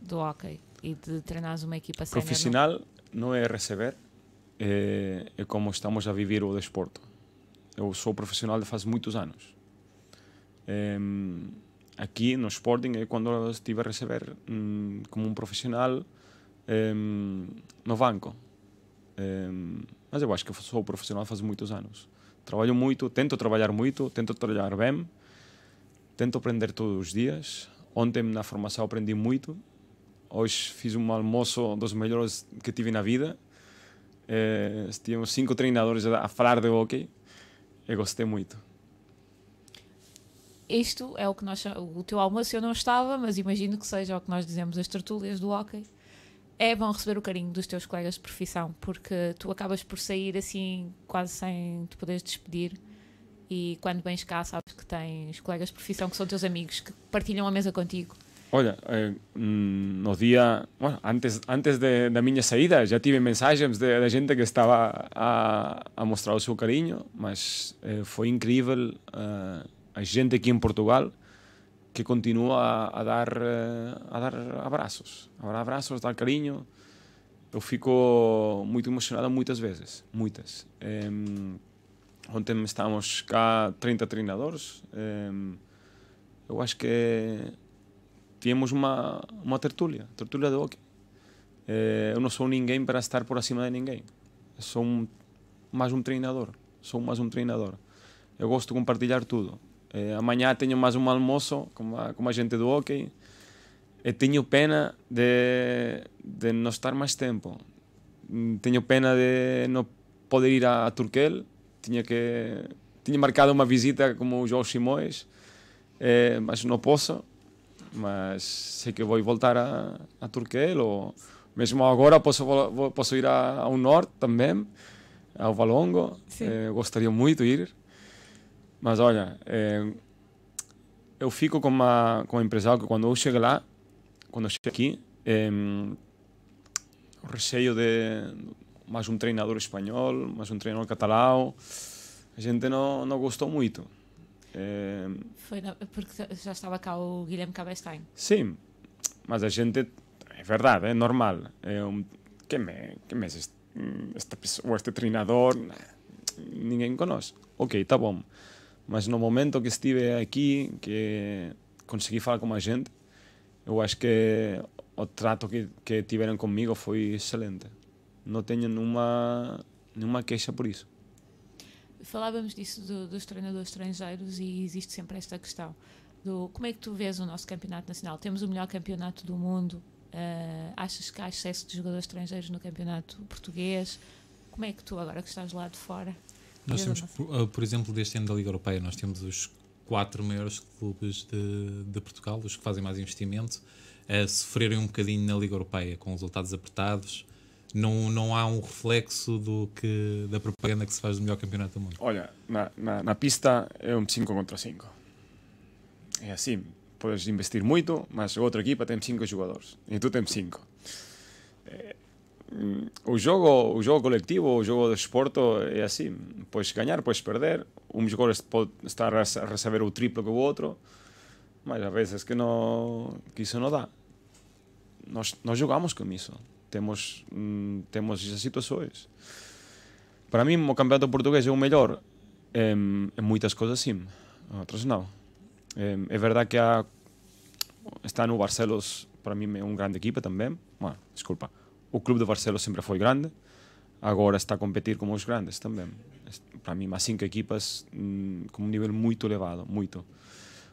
do hockey e de treinares uma equipa sénior. no- Profissional não é receber, é, é como estamos a viver o desporto. Eu sou profissional de faz muitos anos. Aqui no Sporting é quando estive a receber hum, como um profissional em, no banco. Em, mas eu acho que sou profissional faz muitos anos. Trabalho muito, tento trabalhar muito, tento trabalhar bem, tento aprender todos os dias. Ontem na formação aprendi muito. Hoje fiz um almoço dos melhores que tive na vida. Eh, tínhamos cinco treinadores a falar de hockey. Eu gostei muito. Isto é o que nós cha- o teu almoço eu não estava, mas imagino que seja o que nós dizemos as tertúlias do hockey. É bom receber o carinho dos teus colegas de profissão, porque tu acabas por sair assim, quase sem te poderes despedir. E quando vens cá, sabes que tens colegas de profissão que são teus amigos, que partilham a mesa contigo. Olha, eh, no dia, bueno, antes, antes de, da minha saída já tive mensagens de, gente que estava a, a mostrar o seu carinho, mas eh, foi incrível eh, a gente aqui em Portugal que continua a, dar eh, a dar abraços, a dar abraços, dar carinho. Eu fico muito emocionado muitas vezes, muitas. Em, ontem estávamos cá 30 treinadores. em, eu acho que tínhamos uma, uma tertúlia, tertúlia de hockey. Eh, eu não sou ninguém para estar por acima de ninguém. Eu sou um, mais um treinador. Sou mais um treinador. Eu gosto de compartilhar tudo. Eh, amanhã tenho mais um almoço com a, com a gente do hockey. E tenho pena de, de não estar mais tempo. Mm, Tenho pena de não poder ir a, a Turquel. Tinha que tinha marcado uma visita como o João Simões, eh, mas não posso mas sei que vou voltar a, a Turquel ou mesmo agora posso, vou- posso ir a, ao norte também, ao Valongo. Eh, gostaria muito de ir. Mas olha, eh, eu fico com uma, com uma impressão que quando eu chego lá, quando eu chego aqui, eh, o receio de mais um treinador espanhol, mais um treinador catalão, a gente não, não gostou muito. Eh, Foi na- porque já estava cá o Guilherme Cabestein. Sim, mas a gente, é verdade, é normal. É um, quem é, quem é este, esta pessoa, este treinador? Ninguém conosco. Ok, tá bom. Mas no momento que estive aqui, que consegui falar com a gente, eu acho que o trato que, que tiveram comigo foi excelente. Não tenho nenhuma, nenhuma queixa por isso. Falávamos disso do- dos treinadores estrangeiros e existe sempre esta questão do como é que tu vês o nosso campeonato nacional? Temos o melhor campeonato do mundo. eh, achas que há excesso de jogadores estrangeiros no campeonato português? Como é que tu, agora que estás lá de fora, Nós temos, nossa- por, exemplo, deste ano da Liga Europeia, nós temos os quatro maiores clubes de, de Portugal, os que fazem mais investimento, a sofrerem um bocadinho na Liga Europeia, com resultados apertados. Não, não há um reflexo do que, da propaganda que se faz do melhor campeonato do mundo. Olha, na, na, na pista é um 5 contra 5. É assim, podes investir muito, mas a outra equipa tem 5 jogadores e tu tens 5. Mm. o xogo, o xogo colectivo, o xogo de esporto é así, pois gañar, pois perder, un xogador pode estar a receber o triplo que o outro, mas a veces que no que iso non dá. Nós, nós jogamos con iso. Temos mm, temos esas situações. Para mim, o campeonato português é o melhor em, em muitas coisas sim, outras não. É, é verdade que há, está no Barcelos, para mim é uma grande equipa também. Bueno, desculpa. O clube de Barcelos sempre foi grande. Agora está a competir com os grandes também. Para mim, há cinco equipas hum, com um nível muito elevado, muito.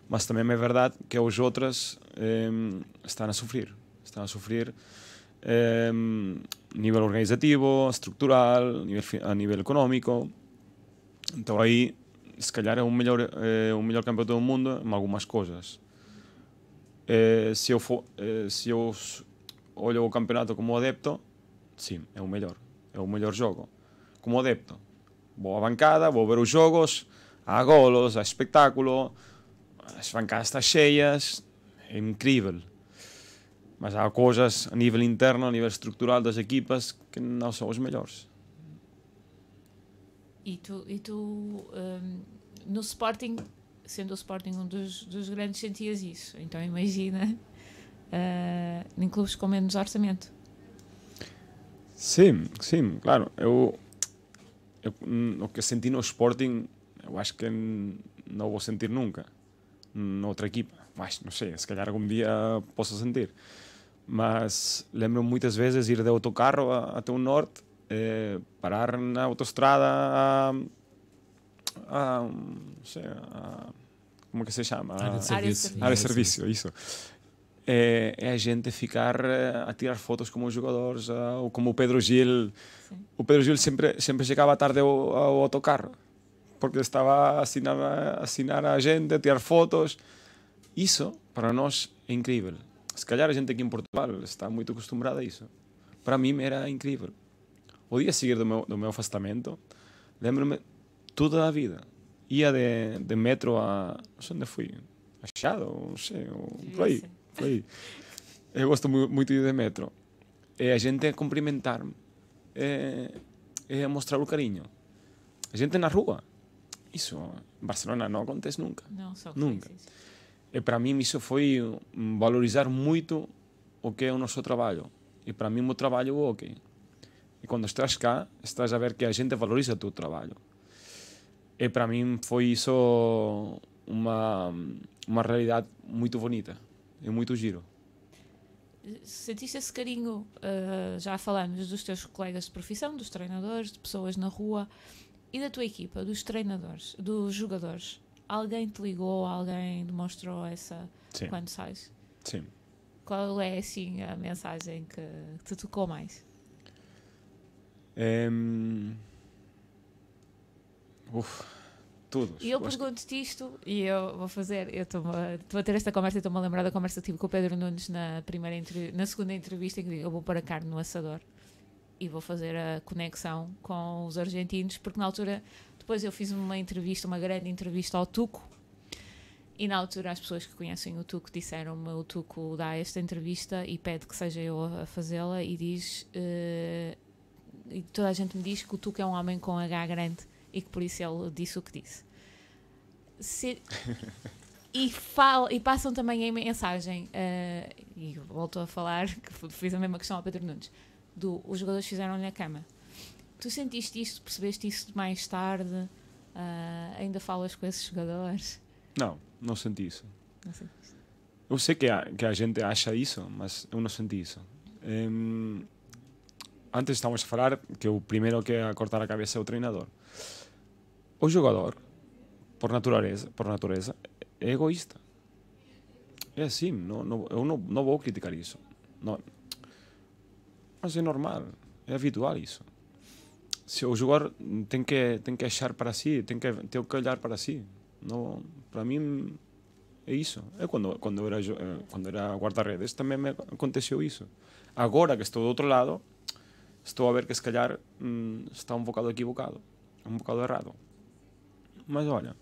Mas também é verdade que as outras em, estão a sofrer. Estão a sofrer em, nível organizativo, estrutural, nível, a nível económico. Então aí, se calhar é o melhor, é o melhor campeonato do mundo em algumas coisas. Eh, se eu for, eh, se eu olho o campeonato como adepto, sim, é o melhor. É o melhor jogo. Como adepto, vou à bancada, vou ver os jogos, há golos, há espetáculo, as bancadas estão cheias, é incrível. Mas há coisas a nível interno, a nível estrutural das equipas que não são os melhores. E tu, e tu hum, no Sporting, sendo o Sporting um dos, dos grandes, sentias isso. Então imagina ah, em clubes com menos orçamento. Sim, sim, claro. Eu, eu, o que senti no Sporting, eu acho que não vou sentir nunca. noutra equipa. Mas não sei, se calhar algum dia posso sentir. Mas lembro muitas vezes ir de autocarro até o norte, eh, parar na autostrada a, a, não sei, a- como que se chama? Área de A- serviço. área de serviço, isso. É, é a gente ficar eh, a tirar fotos como os jogadores, ou como o Pedro Gil. O Pedro Gil sempre, sempre chegava tarde ao, ao autocarro, porque estava a assinar, a assinar a gente, a tirar fotos. Isso, para nós, é incrível. Se calhar a gente aqui em Portugal está muito acostumada a isso. Para mim era incrível. O dia seguinte do meu, do meu afastamento, lembro-me toda a vida. Ia de, de metro a. Não sei onde fui. A Shadow, não sei, por aí. Por aí. Eu gosto mu- muito de ir de metro. É a gente a cumprimentar-me. É, é a mostrar o carinho. A gente na rua. Isso em Barcelona não acontece nunca. Não, só Nunca. E para mim isso foi valorizar muito o que é o nosso trabalho. E para mim o meu trabalho é o hockey. E quando estás cá, estás a ver que a gente valoriza o teu trabalho. E para mim foi isso uma, uma realidade muito bonita e muito giro. Sentiste esse carinho, uh, já falamos dos teus colegas de profissão, dos treinadores, de pessoas na rua e da tua equipa, dos treinadores, dos jogadores. Alguém te ligou, alguém demonstrou essa Sim. quando sais? Sim. Qual é assim a mensagem que te tocou mais? Em, Uf, todos. E eu pergunto-te isto e eu vou fazer, eu estou a ter esta conversa e estou-me a lembrar da conversa que tive com o Pedro Nunes na, primeira na segunda entrevista em que eu vou pôr a carne no assador e vou fazer a conexão com os argentinos, porque na altura, depois eu fiz uma entrevista, uma grande entrevista ao Tuco e na altura as pessoas que conhecem o Tuco disseram-me, o Tuco dá esta entrevista e pede que seja eu a fazê-la e diz, eh, e toda a gente me diz que o Tuco é um homem com H grande e que por isso ele disse o que disse. Se- e, fala, e passam também a mensagem, eh, e volto a falar, que fiz a mesma questão ao Pedro Nunes, do os jogadores fizeram-lhe a cama. Tu sentiste isto, percebeste isso mais tarde? Ah, ainda falas com esses jogadores? Não, não senti isso. Não sei. Eu sei que a, que a gente acha isso, mas eu não senti isso. Em, antes estávamos a falar que o primeiro que é a cortar a cabeça é o treinador. O jogador, por natureza, por natureza é egoísta. É assim, não, não, eu não, não vou criticar isso. Não. Mas é normal, é habitual isso. Se o jogador tem que, tem que achar para si, tem que, tem que olhar para si. Não, para mim é isso. É quando, quando, era, eh, quando era guarda-redes também me aconteceu isso. Agora que estou do outro lado, estou a ver que se calhar hum, está um bocado equivocado, um bocado errado. Mas olha,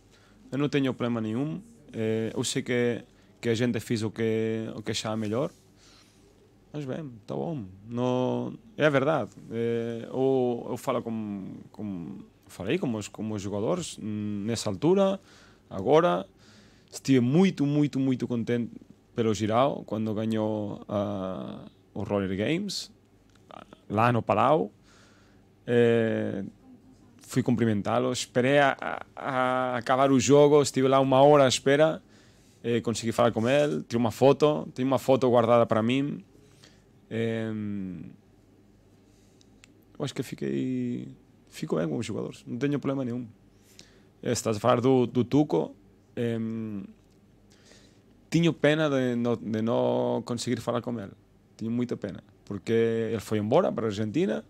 eu não tenho problema nenhum. eh, eu sei que, que a gente fez o que, o que achava melhor. Mas bem, está bom. Não, é verdade. Eh, eu, eu falo com, com, falei com os, com os jogadores nessa altura, agora. Estive muito, muito, muito contente pelo Girau quando ganhou ah, os Roller Games lá no Palau. Eh, fui cumprimentá-lo, esperei a, a- acabar o jogo, estive lá uma hora à espera, eh, consegui falar com ele, tirei uma foto, tenho uma foto guardada para mim. Em, eu acho que fiquei, fico bem com os jogadores, não tenho problema nenhum. Eh, Estás a falar do, do Tuco, em, tinha pena de de não conseguir falar com ele, tinha muita pena, porque ele foi embora para a Argentina,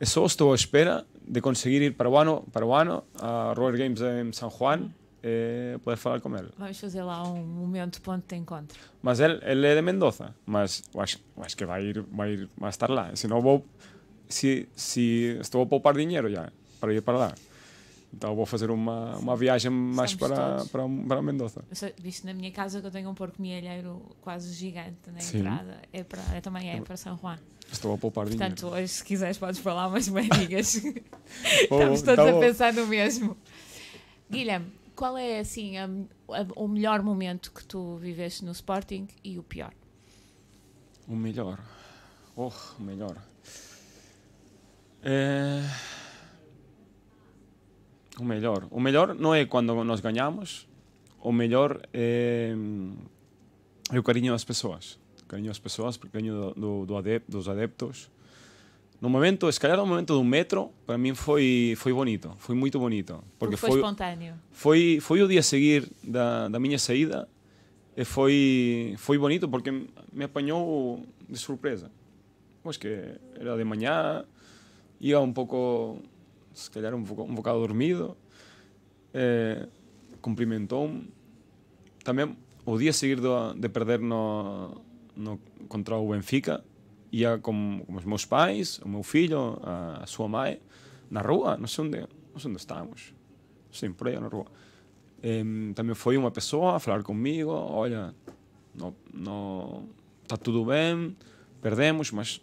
e só estou à espera de conseguir ir para o ano, para o ano a Roller Games em São Juan e poder falar com ele. Vamos fazer lá um momento ponto de encontro. Mas ele, ele é de Mendoza, mas eu acho, eu acho que vai ir, vai ir, vai estar lá. Se não vou, se, se estou a poupar dinheiro já para ir para lá. Então vou fazer uma, uma viagem mais Estamos para, todos. para, para Mendoza. Visto na minha casa que eu tenho um porco mielheiro quase gigante na Sim. entrada, é para, é, também é para São Juan. Estou a poupar dinheiro. Portanto, hoje, se quiseres, podes falar umas. Oh, Estamos todos tá a pensar no mesmo. Guilherme, qual é assim a- a- o melhor momento que tu viveste no Sporting e o pior? O melhor. Oh, o melhor. É... O melhor. O melhor não é quando nós ganhamos o melhor é, é o carinho das pessoas. O carinho das pessoas, o carinho do, do, adep, dos adeptos. No momento, se calhar no momento do metro, para mim foi, foi bonito, foi muito bonito. Porque foi, espontâneo. foi, foi o dia a seguir da, da minha saída e foi, foi bonito porque me apanhou de surpresa. Pois que era de manhã, ia um pouco, se calhar um, um bocado dormido, eh, cumprimentou-me. Também o dia a seguir de perder no, no, contra o Benfica, ia com, com os meus pais, o meu filho, a, a sua mãe, na rua, não sei onde, não sei onde estávamos. Sim, por aí na rua. Também foi uma pessoa a falar comigo, olha, não, não, está tudo bem, perdemos, mas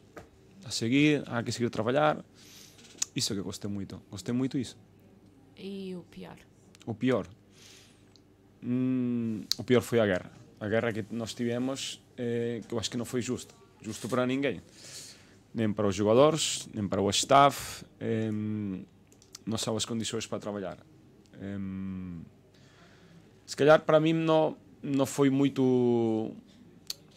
a seguir, há que seguir a trabalhar. Isso é que eu gostei muito, gostei muito disso. E o pior? O pior? Hum, o pior foi a guerra. A guerra que nós tivemos, eh, que eu acho que não foi justo. Justo para ninguém. Nem para os jogadores, nem para o staff. Eh, não são as condições para trabalhar. Eh, se calhar para mim não, não foi muito.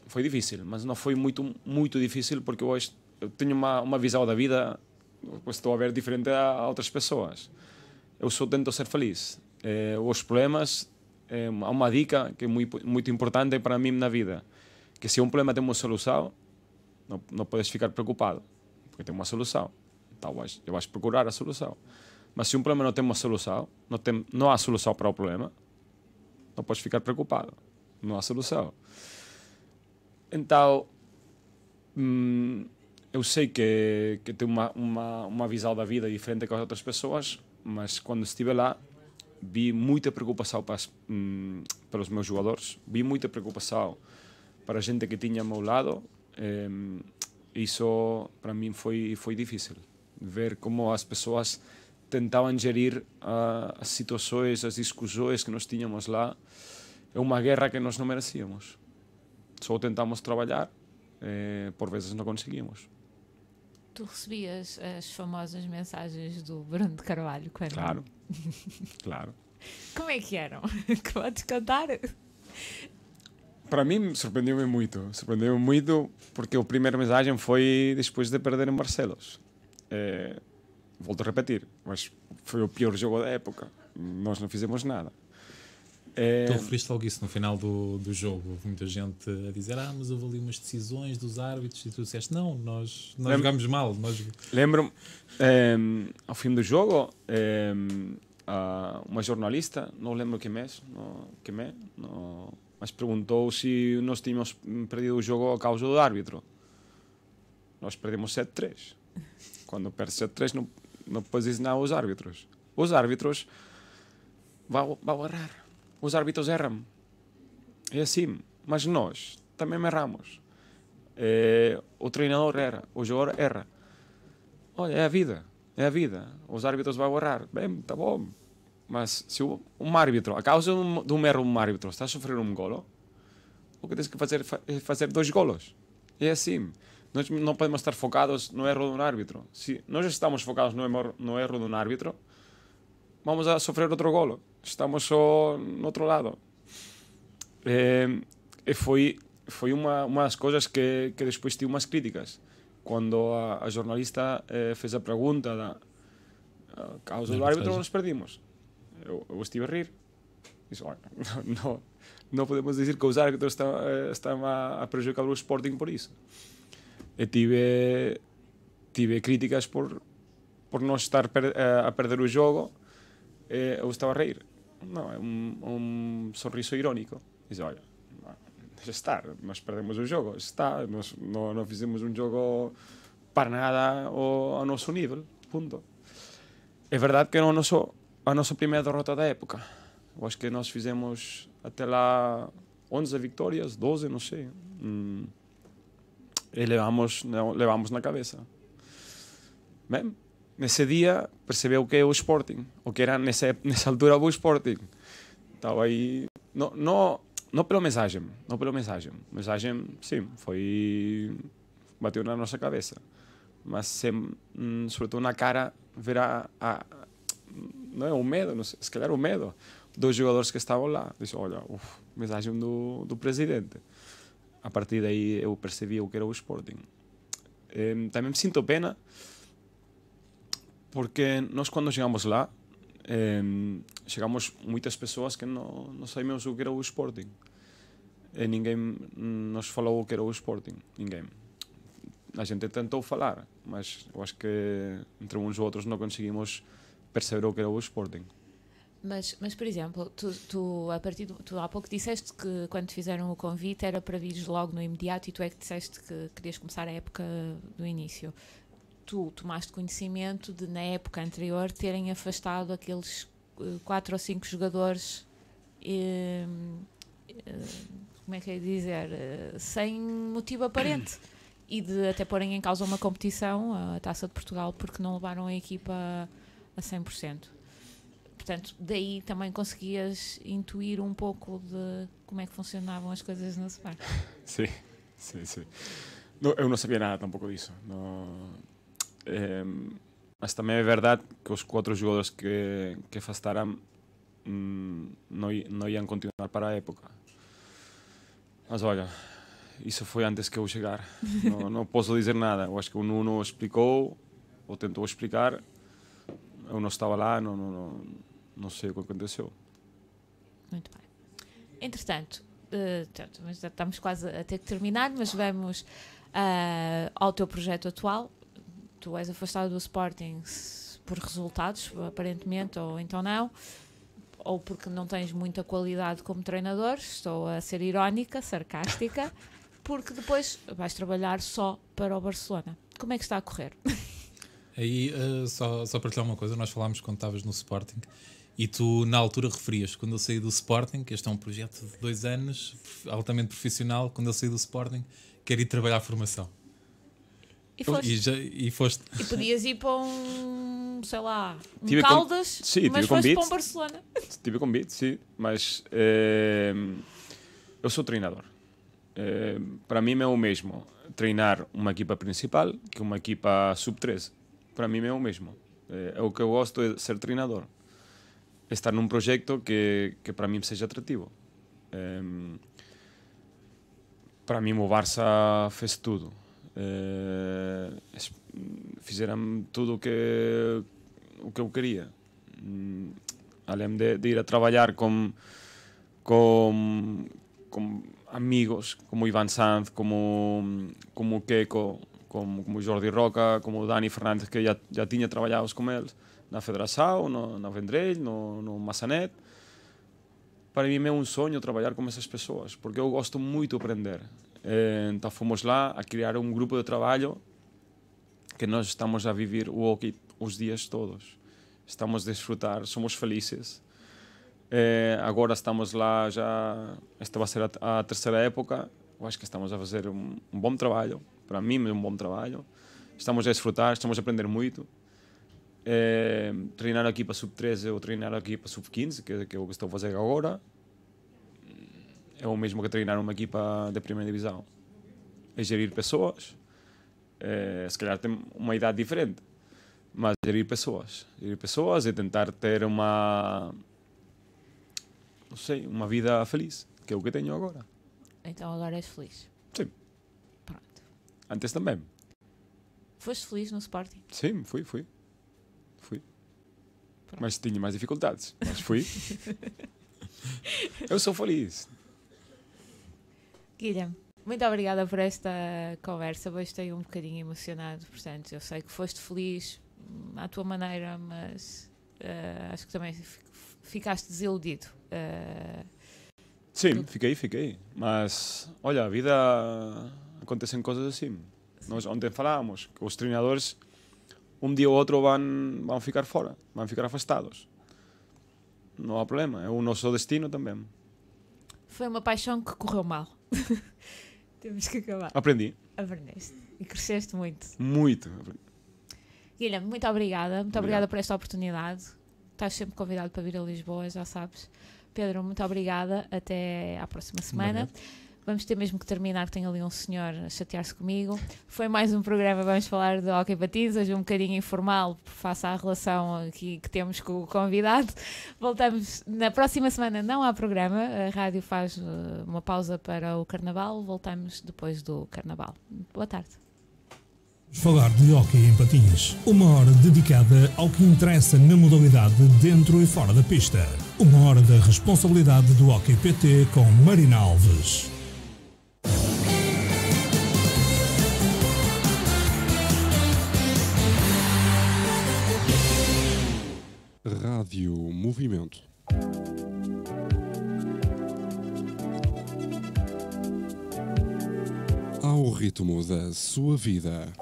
Foi difícil, mas não foi muito, muito difícil porque hoje eu tenho uma, uma visão da vida, estou a ver diferente a, outras pessoas. Eu só tento ser feliz. Eh, os problemas, há uma dica que é muito, muito importante para mim na vida: que se um problema tem uma solução, não, não podes ficar preocupado, porque tem uma solução. Então vais, vais procurar a solução. Mas se um problema não tem uma solução, não, tem, não há solução para o problema, não podes ficar preocupado. Não há solução. Então, hum, eu sei que, que tenho uma, uma, uma visão da vida diferente com as outras pessoas, mas quando estive lá, vi muita preocupação para, as, hum, para os meus jogadores, vi muita preocupação para a gente que tinha ao meu lado. Hum, isso para mim foi, foi difícil. Ver como as pessoas tentavam gerir uh, as situações, as discussões que nós tínhamos lá. É uma guerra que nós não merecíamos. Só tentamos trabalhar, eh, por vezes não conseguimos. Tu recebias as famosas mensagens do Bruno de Carvalho quando... Claro, claro. Como é que eram? Que Podes contar? Para mim, surpreendeu-me muito. Surpreendeu-me muito porque a primeira mensagem foi depois de perder em Barcelos. Eh, volto a repetir, mas foi o pior jogo da época. Nós não fizemos nada. É... Tu referiste logo isso no final do, do jogo. Houve muita gente a dizer: Ah, mas houve ali umas decisões dos árbitros. E tu disseste: Não, nós, nós Lembro- jogamos mal. Nós... Lembro-me, ehm, ao fim do jogo, ehm, a uma jornalista, não lembro quem é, não, quem é não, mas perguntou se nós tínhamos perdido o jogo a causa do árbitro. Nós perdemos 7-3. Quando perde 7-3, não, não podes dizer nada aos árbitros. Os árbitros vão, vão errar. Os árbitros erram. É assim. Mas nós também erramos. Eh, o treinador erra, o jogador erra. Olha, é a vida. É a vida. Os árbitros vão errar. Bem, tá bom. Mas se um árbitro, a causa de um, erro de um árbitro, está a sofrer um golo, o que tens que fazer fa- é fazer dois golos. É assim. Nós não podemos estar focados no erro de um árbitro. Se nós estamos focados no erro, no erro de um árbitro, vamos a sofrer outro golo. Estamos só no outro lado. Eh, e foi, foi uma, uma das coisas que, que depois tive umas críticas. Quando a, a jornalista eh, fez a pergunta da a causa do árbitro, nós perdimos. Eu, eu estive a rir. Disse, olha, não, não podemos dizer que os árbitros estão, eh, estão a, a prejudicar o Sporting por isso. E tive, tive críticas por, por não estar per, eh, a perder o jogo e eu estava a rir. Não, é um, sorriso irónico. Diz, olha, não, deixa estar, nós perdemos o jogo, está, nós não, não fizemos um jogo para nada ao, ao nosso nível, ponto. É verdade que era o nosso, a nossa primeira derrota da época. Eu acho que nós fizemos até lá 11 vitórias, 12, não sei. Hum, e levamos, não, levamos na cabeça. Bem, nesse dia percebeu que é o Sporting, o que era nessa, nessa altura o Sporting. Estava aí. Não, não, não pela mensagem, não pela mensagem. Mensagem, sim, foi. bateu na nossa cabeça. Mas, sem, hum, sobretudo na cara, ver a. não é o medo, não sei, se calhar o medo. dois jogadores que estavam lá. Disse, olha, uf, mensagem do, do presidente. A partir daí eu percebi o que era o Sporting. Também me sinto pena porque nós quando chegamos lá em, chegamos muitas pessoas que não, não sabíamos o que era o Sporting. E ninguém nos falou o que era o Sporting. Ninguém. A gente tentou falar, mas eu acho que entre uns e outros não conseguimos perceber o que era o Sporting. Mas, mas por exemplo, tu, tu, a partir do- tu há pouco disseste que quando te fizeram o convite era para vires logo no imediato e tu é que disseste que querias começar a época do início. Tu tomaste conhecimento de, na época anterior, terem afastado aqueles eh, quatro ou cinco jogadores, eh, eh, como é que é dizer, eh, sem motivo aparente. E de até porem em causa uma competição, a Taça de Portugal, porque não levaram a equipa a 100%. Portanto, daí também conseguias intuir um pouco de como é que funcionavam as coisas no Spar. Sim, sim, sim. Eu não sabia nada tampouco disso. Em, mas também é verdade que os quatro jogadores que, que afastaram hum, não, não iam continuar para a época. Mas olha, isso foi antes que eu chegar. não, não posso dizer nada. Eu acho que o Nuno explicou, ou tentou explicar. Eu não estava lá, não, não, não, não sei o que aconteceu. Muito bem. Entretanto, eh, já estamos quase a ter que terminar, mas vamos ah, ao teu projeto atual. Tu és afastado do Sporting por resultados, aparentemente, ou então não, ou porque não tens muita qualidade como treinador. Estou a ser irónica, sarcástica, porque depois vais trabalhar só para o Barcelona. Como é que está a correr? Aí, eh, só, só para te uma coisa, nós falámos quando estavas no Sporting e tu, na altura, referias quando eu saí do Sporting, que este é um projeto de dois anos, altamente profissional, quando eu saí do Sporting, quero ir trabalhar a formação. E, foste, E, já, e foste. e podias ir para um, sei lá, um Tive Caldas, Sim, mas tive foste para um Barcelona. Tive convite, sim, mas eh, eu sou treinador. Eh, para mim é o mesmo treinar uma equipa principal que uma equipa sub-13. Para mim é o mesmo. Eh, é o que eu gosto é ser treinador. Estar num projeto que, que para mim seja atrativo. Eh, para mim o Barça fez tudo. eh, fizeram tudo o que, o que eu quería. Além de, de ir a trabalhar com com com amigos como Ivan Sanz, como, como Keiko como, como Jordi Roca, como Dani Fernandes que já, já tinha trabalhados com eles na Federação, no, na Vendrell, no, no Massanet. Para mim é um sonho trabalhar com essas pessoas, porque eu gosto muito de aprender. Então fomos lá a criar um grupo de trabalho que nós estamos a viver o hockey os dias todos estamos a desfrutar, somos felizes. Eh, agora estamos lá já, esta vai ser a, terceira época, eu acho que estamos a fazer um, um bom trabalho, para mim é um bom trabalho. Estamos a desfrutar, estamos a aprender muito. Eh, treinar aqui para sub-13 ou treinar aqui para sub-15, que, que é o que estou a fazer agora, é o mesmo que treinar uma equipa de primeira divisão. É gerir pessoas, eh, se calhar tem uma idade diferente, mas gerir pessoas. Gerir pessoas e tentar ter uma. Não sei, uma vida feliz, que é o que tenho agora. Então agora és feliz. Sim. Pronto. Antes também. Foste feliz no Sporting? Sim, fui, fui. Fui. Pronto. Mas tinha mais dificuldades. Mas fui. Eu sou feliz. Guilherme, muito obrigada por esta conversa. Hoje estou um bocadinho emocionado. Portanto, eu sei que foste feliz à tua maneira, mas eh, acho que também fi- ficaste desiludido. Eh, Sim, fiquei, fiquei. Mas, olha, a vida acontecem coisas assim. Nós ontem falámos que os treinadores um dia ou outro vão, vão ficar fora, vão ficar afastados. Não há problema, é o nosso destino também. foi uma paixão que correu mal. Temos que acabar. Aprendi Aprendeste e cresceste muito. muito. Guilherme, muito obrigada. Muito Obrigado. obrigada por esta oportunidade. Estás sempre convidado para vir a Lisboa, já sabes. Pedro, muito obrigada. Até à próxima semana. Obrigado. Vamos ter mesmo que terminar, tenho ali um senhor a chatear-se comigo. Foi mais um programa, vamos falar de hockey patins, hoje um bocadinho informal, face à relação aqui que temos com o convidado. Voltamos na próxima semana, não há programa, a rádio faz uh, uma pausa para o Carnaval, voltamos depois do Carnaval. Boa tarde. Falar de hóquei em patins. Uma hora dedicada ao que interessa na modalidade dentro e fora da pista. Uma hora da responsabilidade do Hockey PT com Marina Alves. Rádio Movimento. Ao ritmo da sua vida.